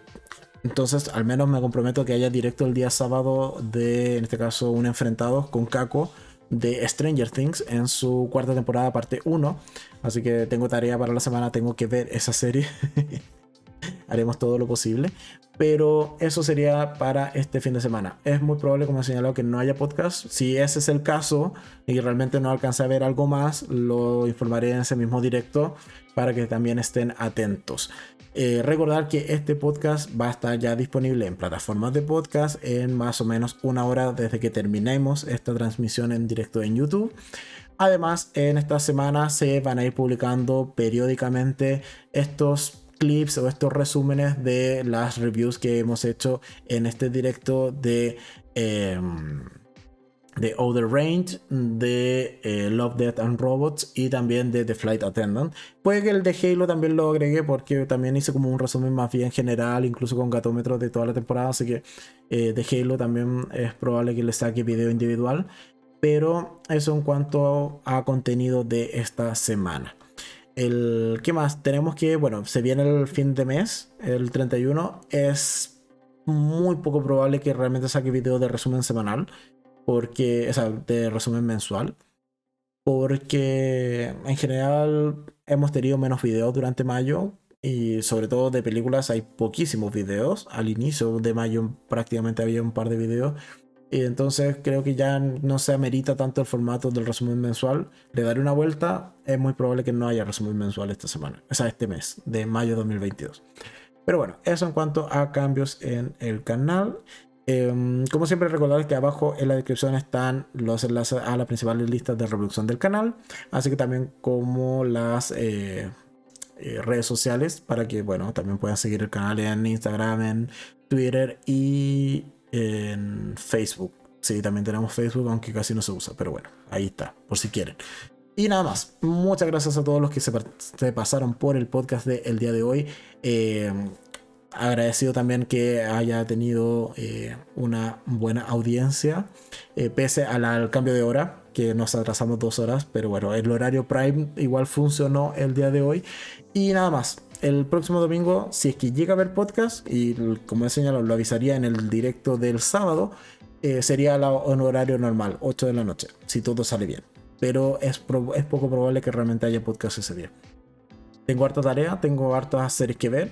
entonces, al menos me comprometo que haya directo el día sábado de, en este caso, un enfrentado con Kako de Stranger Things en su cuarta temporada, parte 1. Así que tengo tarea para la semana, tengo que ver esa serie. Haremos todo lo posible pero eso sería para este fin de semana. Es muy probable, como he señalado, que no haya podcast. Si ese es el caso y realmente no alcance a ver algo más, lo informaré en ese mismo directo para que también estén atentos. Eh, recordar que este podcast va a estar ya disponible en plataformas de podcast en más o menos una hora desde que terminemos esta transmisión en directo en YouTube. Además, en esta semana se van a ir publicando periódicamente estos clips o estos resúmenes de las reviews que hemos hecho en este directo de, em, de Outer Range, de eh, Love, Death and Robots y también de The Flight Attendant. Puede que el de Halo también lo agregué porque también hice como un resumen más bien general, incluso con gatómetros de toda la temporada, así que eh, de Halo también es probable que le saque video individual. Pero eso en cuanto a contenido de esta semana. El, ¿Qué más? Tenemos que, bueno, se viene el fin de mes, el 31. Es muy poco probable que realmente saque video de resumen semanal. Porque, o sea, de resumen mensual. Porque en general hemos tenido menos videos durante mayo. Y sobre todo de películas hay poquísimos videos. Al inicio de mayo prácticamente había un par de videos. Y entonces creo que ya no se amerita tanto el formato del resumen mensual. Le daré una vuelta. Es muy probable que no haya resumen mensual esta semana. O sea, este mes de mayo 2022. Pero bueno, eso en cuanto a cambios en el canal. Em, como siempre, recordar que abajo en la descripción están los enlaces a las principales listas de reproducción del canal, así que también como las eh, eh, redes sociales para que, bueno, también puedan seguir el canal en Instagram, en Twitter y en Facebook. Sí, también tenemos Facebook, aunque casi no se usa, pero bueno, ahí está, por si quieren. Y nada más, muchas gracias a todos los que se, pasaron por el podcast del día de hoy. Eh, agradecido también que haya tenido eh, una buena audiencia, eh, pese al cambio de hora, que nos atrasamos dos horas, pero bueno, el horario prime igual funcionó el día de hoy. Y nada más, el próximo domingo, si es que llega a ver podcast, y como he señalado, lo avisaría en el directo del sábado, eh, sería un horario normal, 8 de la noche, si todo sale bien. Pero es, es poco probable que realmente haya podcast ese día. Tengo harta tarea, tengo hartas series que ver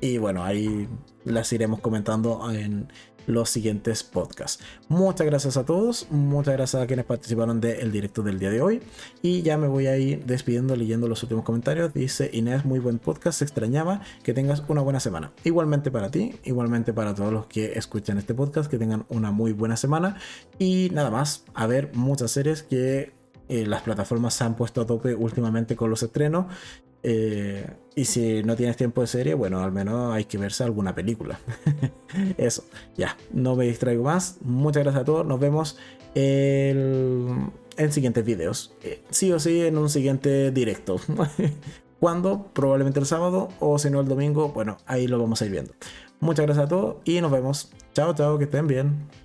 y bueno, ahí las iremos comentando en los siguientes podcasts. Muchas gracias a todos, muchas gracias a quienes participaron del directo del día de hoy. Y ya me voy a ir despidiendo leyendo los últimos comentarios. Dice Inés, muy buen podcast, se extrañaba que tengas una buena semana. Igualmente para ti, igualmente para todos los que escuchan este podcast, que tengan una muy buena semana. Y nada más, a ver muchas series que eh, las plataformas se han puesto a tope últimamente con los estrenos. Eh, y si no tienes tiempo de serie, bueno, al menos hay que verse alguna película. Eso, ya, no me distraigo más. Muchas gracias a todos. Nos vemos en siguientes videos. Eh, sí o sí, en un siguiente directo. ¿Cuándo? Probablemente el sábado o si no el domingo. Bueno, ahí lo vamos a ir viendo. Muchas gracias a todos y nos vemos. Chao, chao, que estén bien.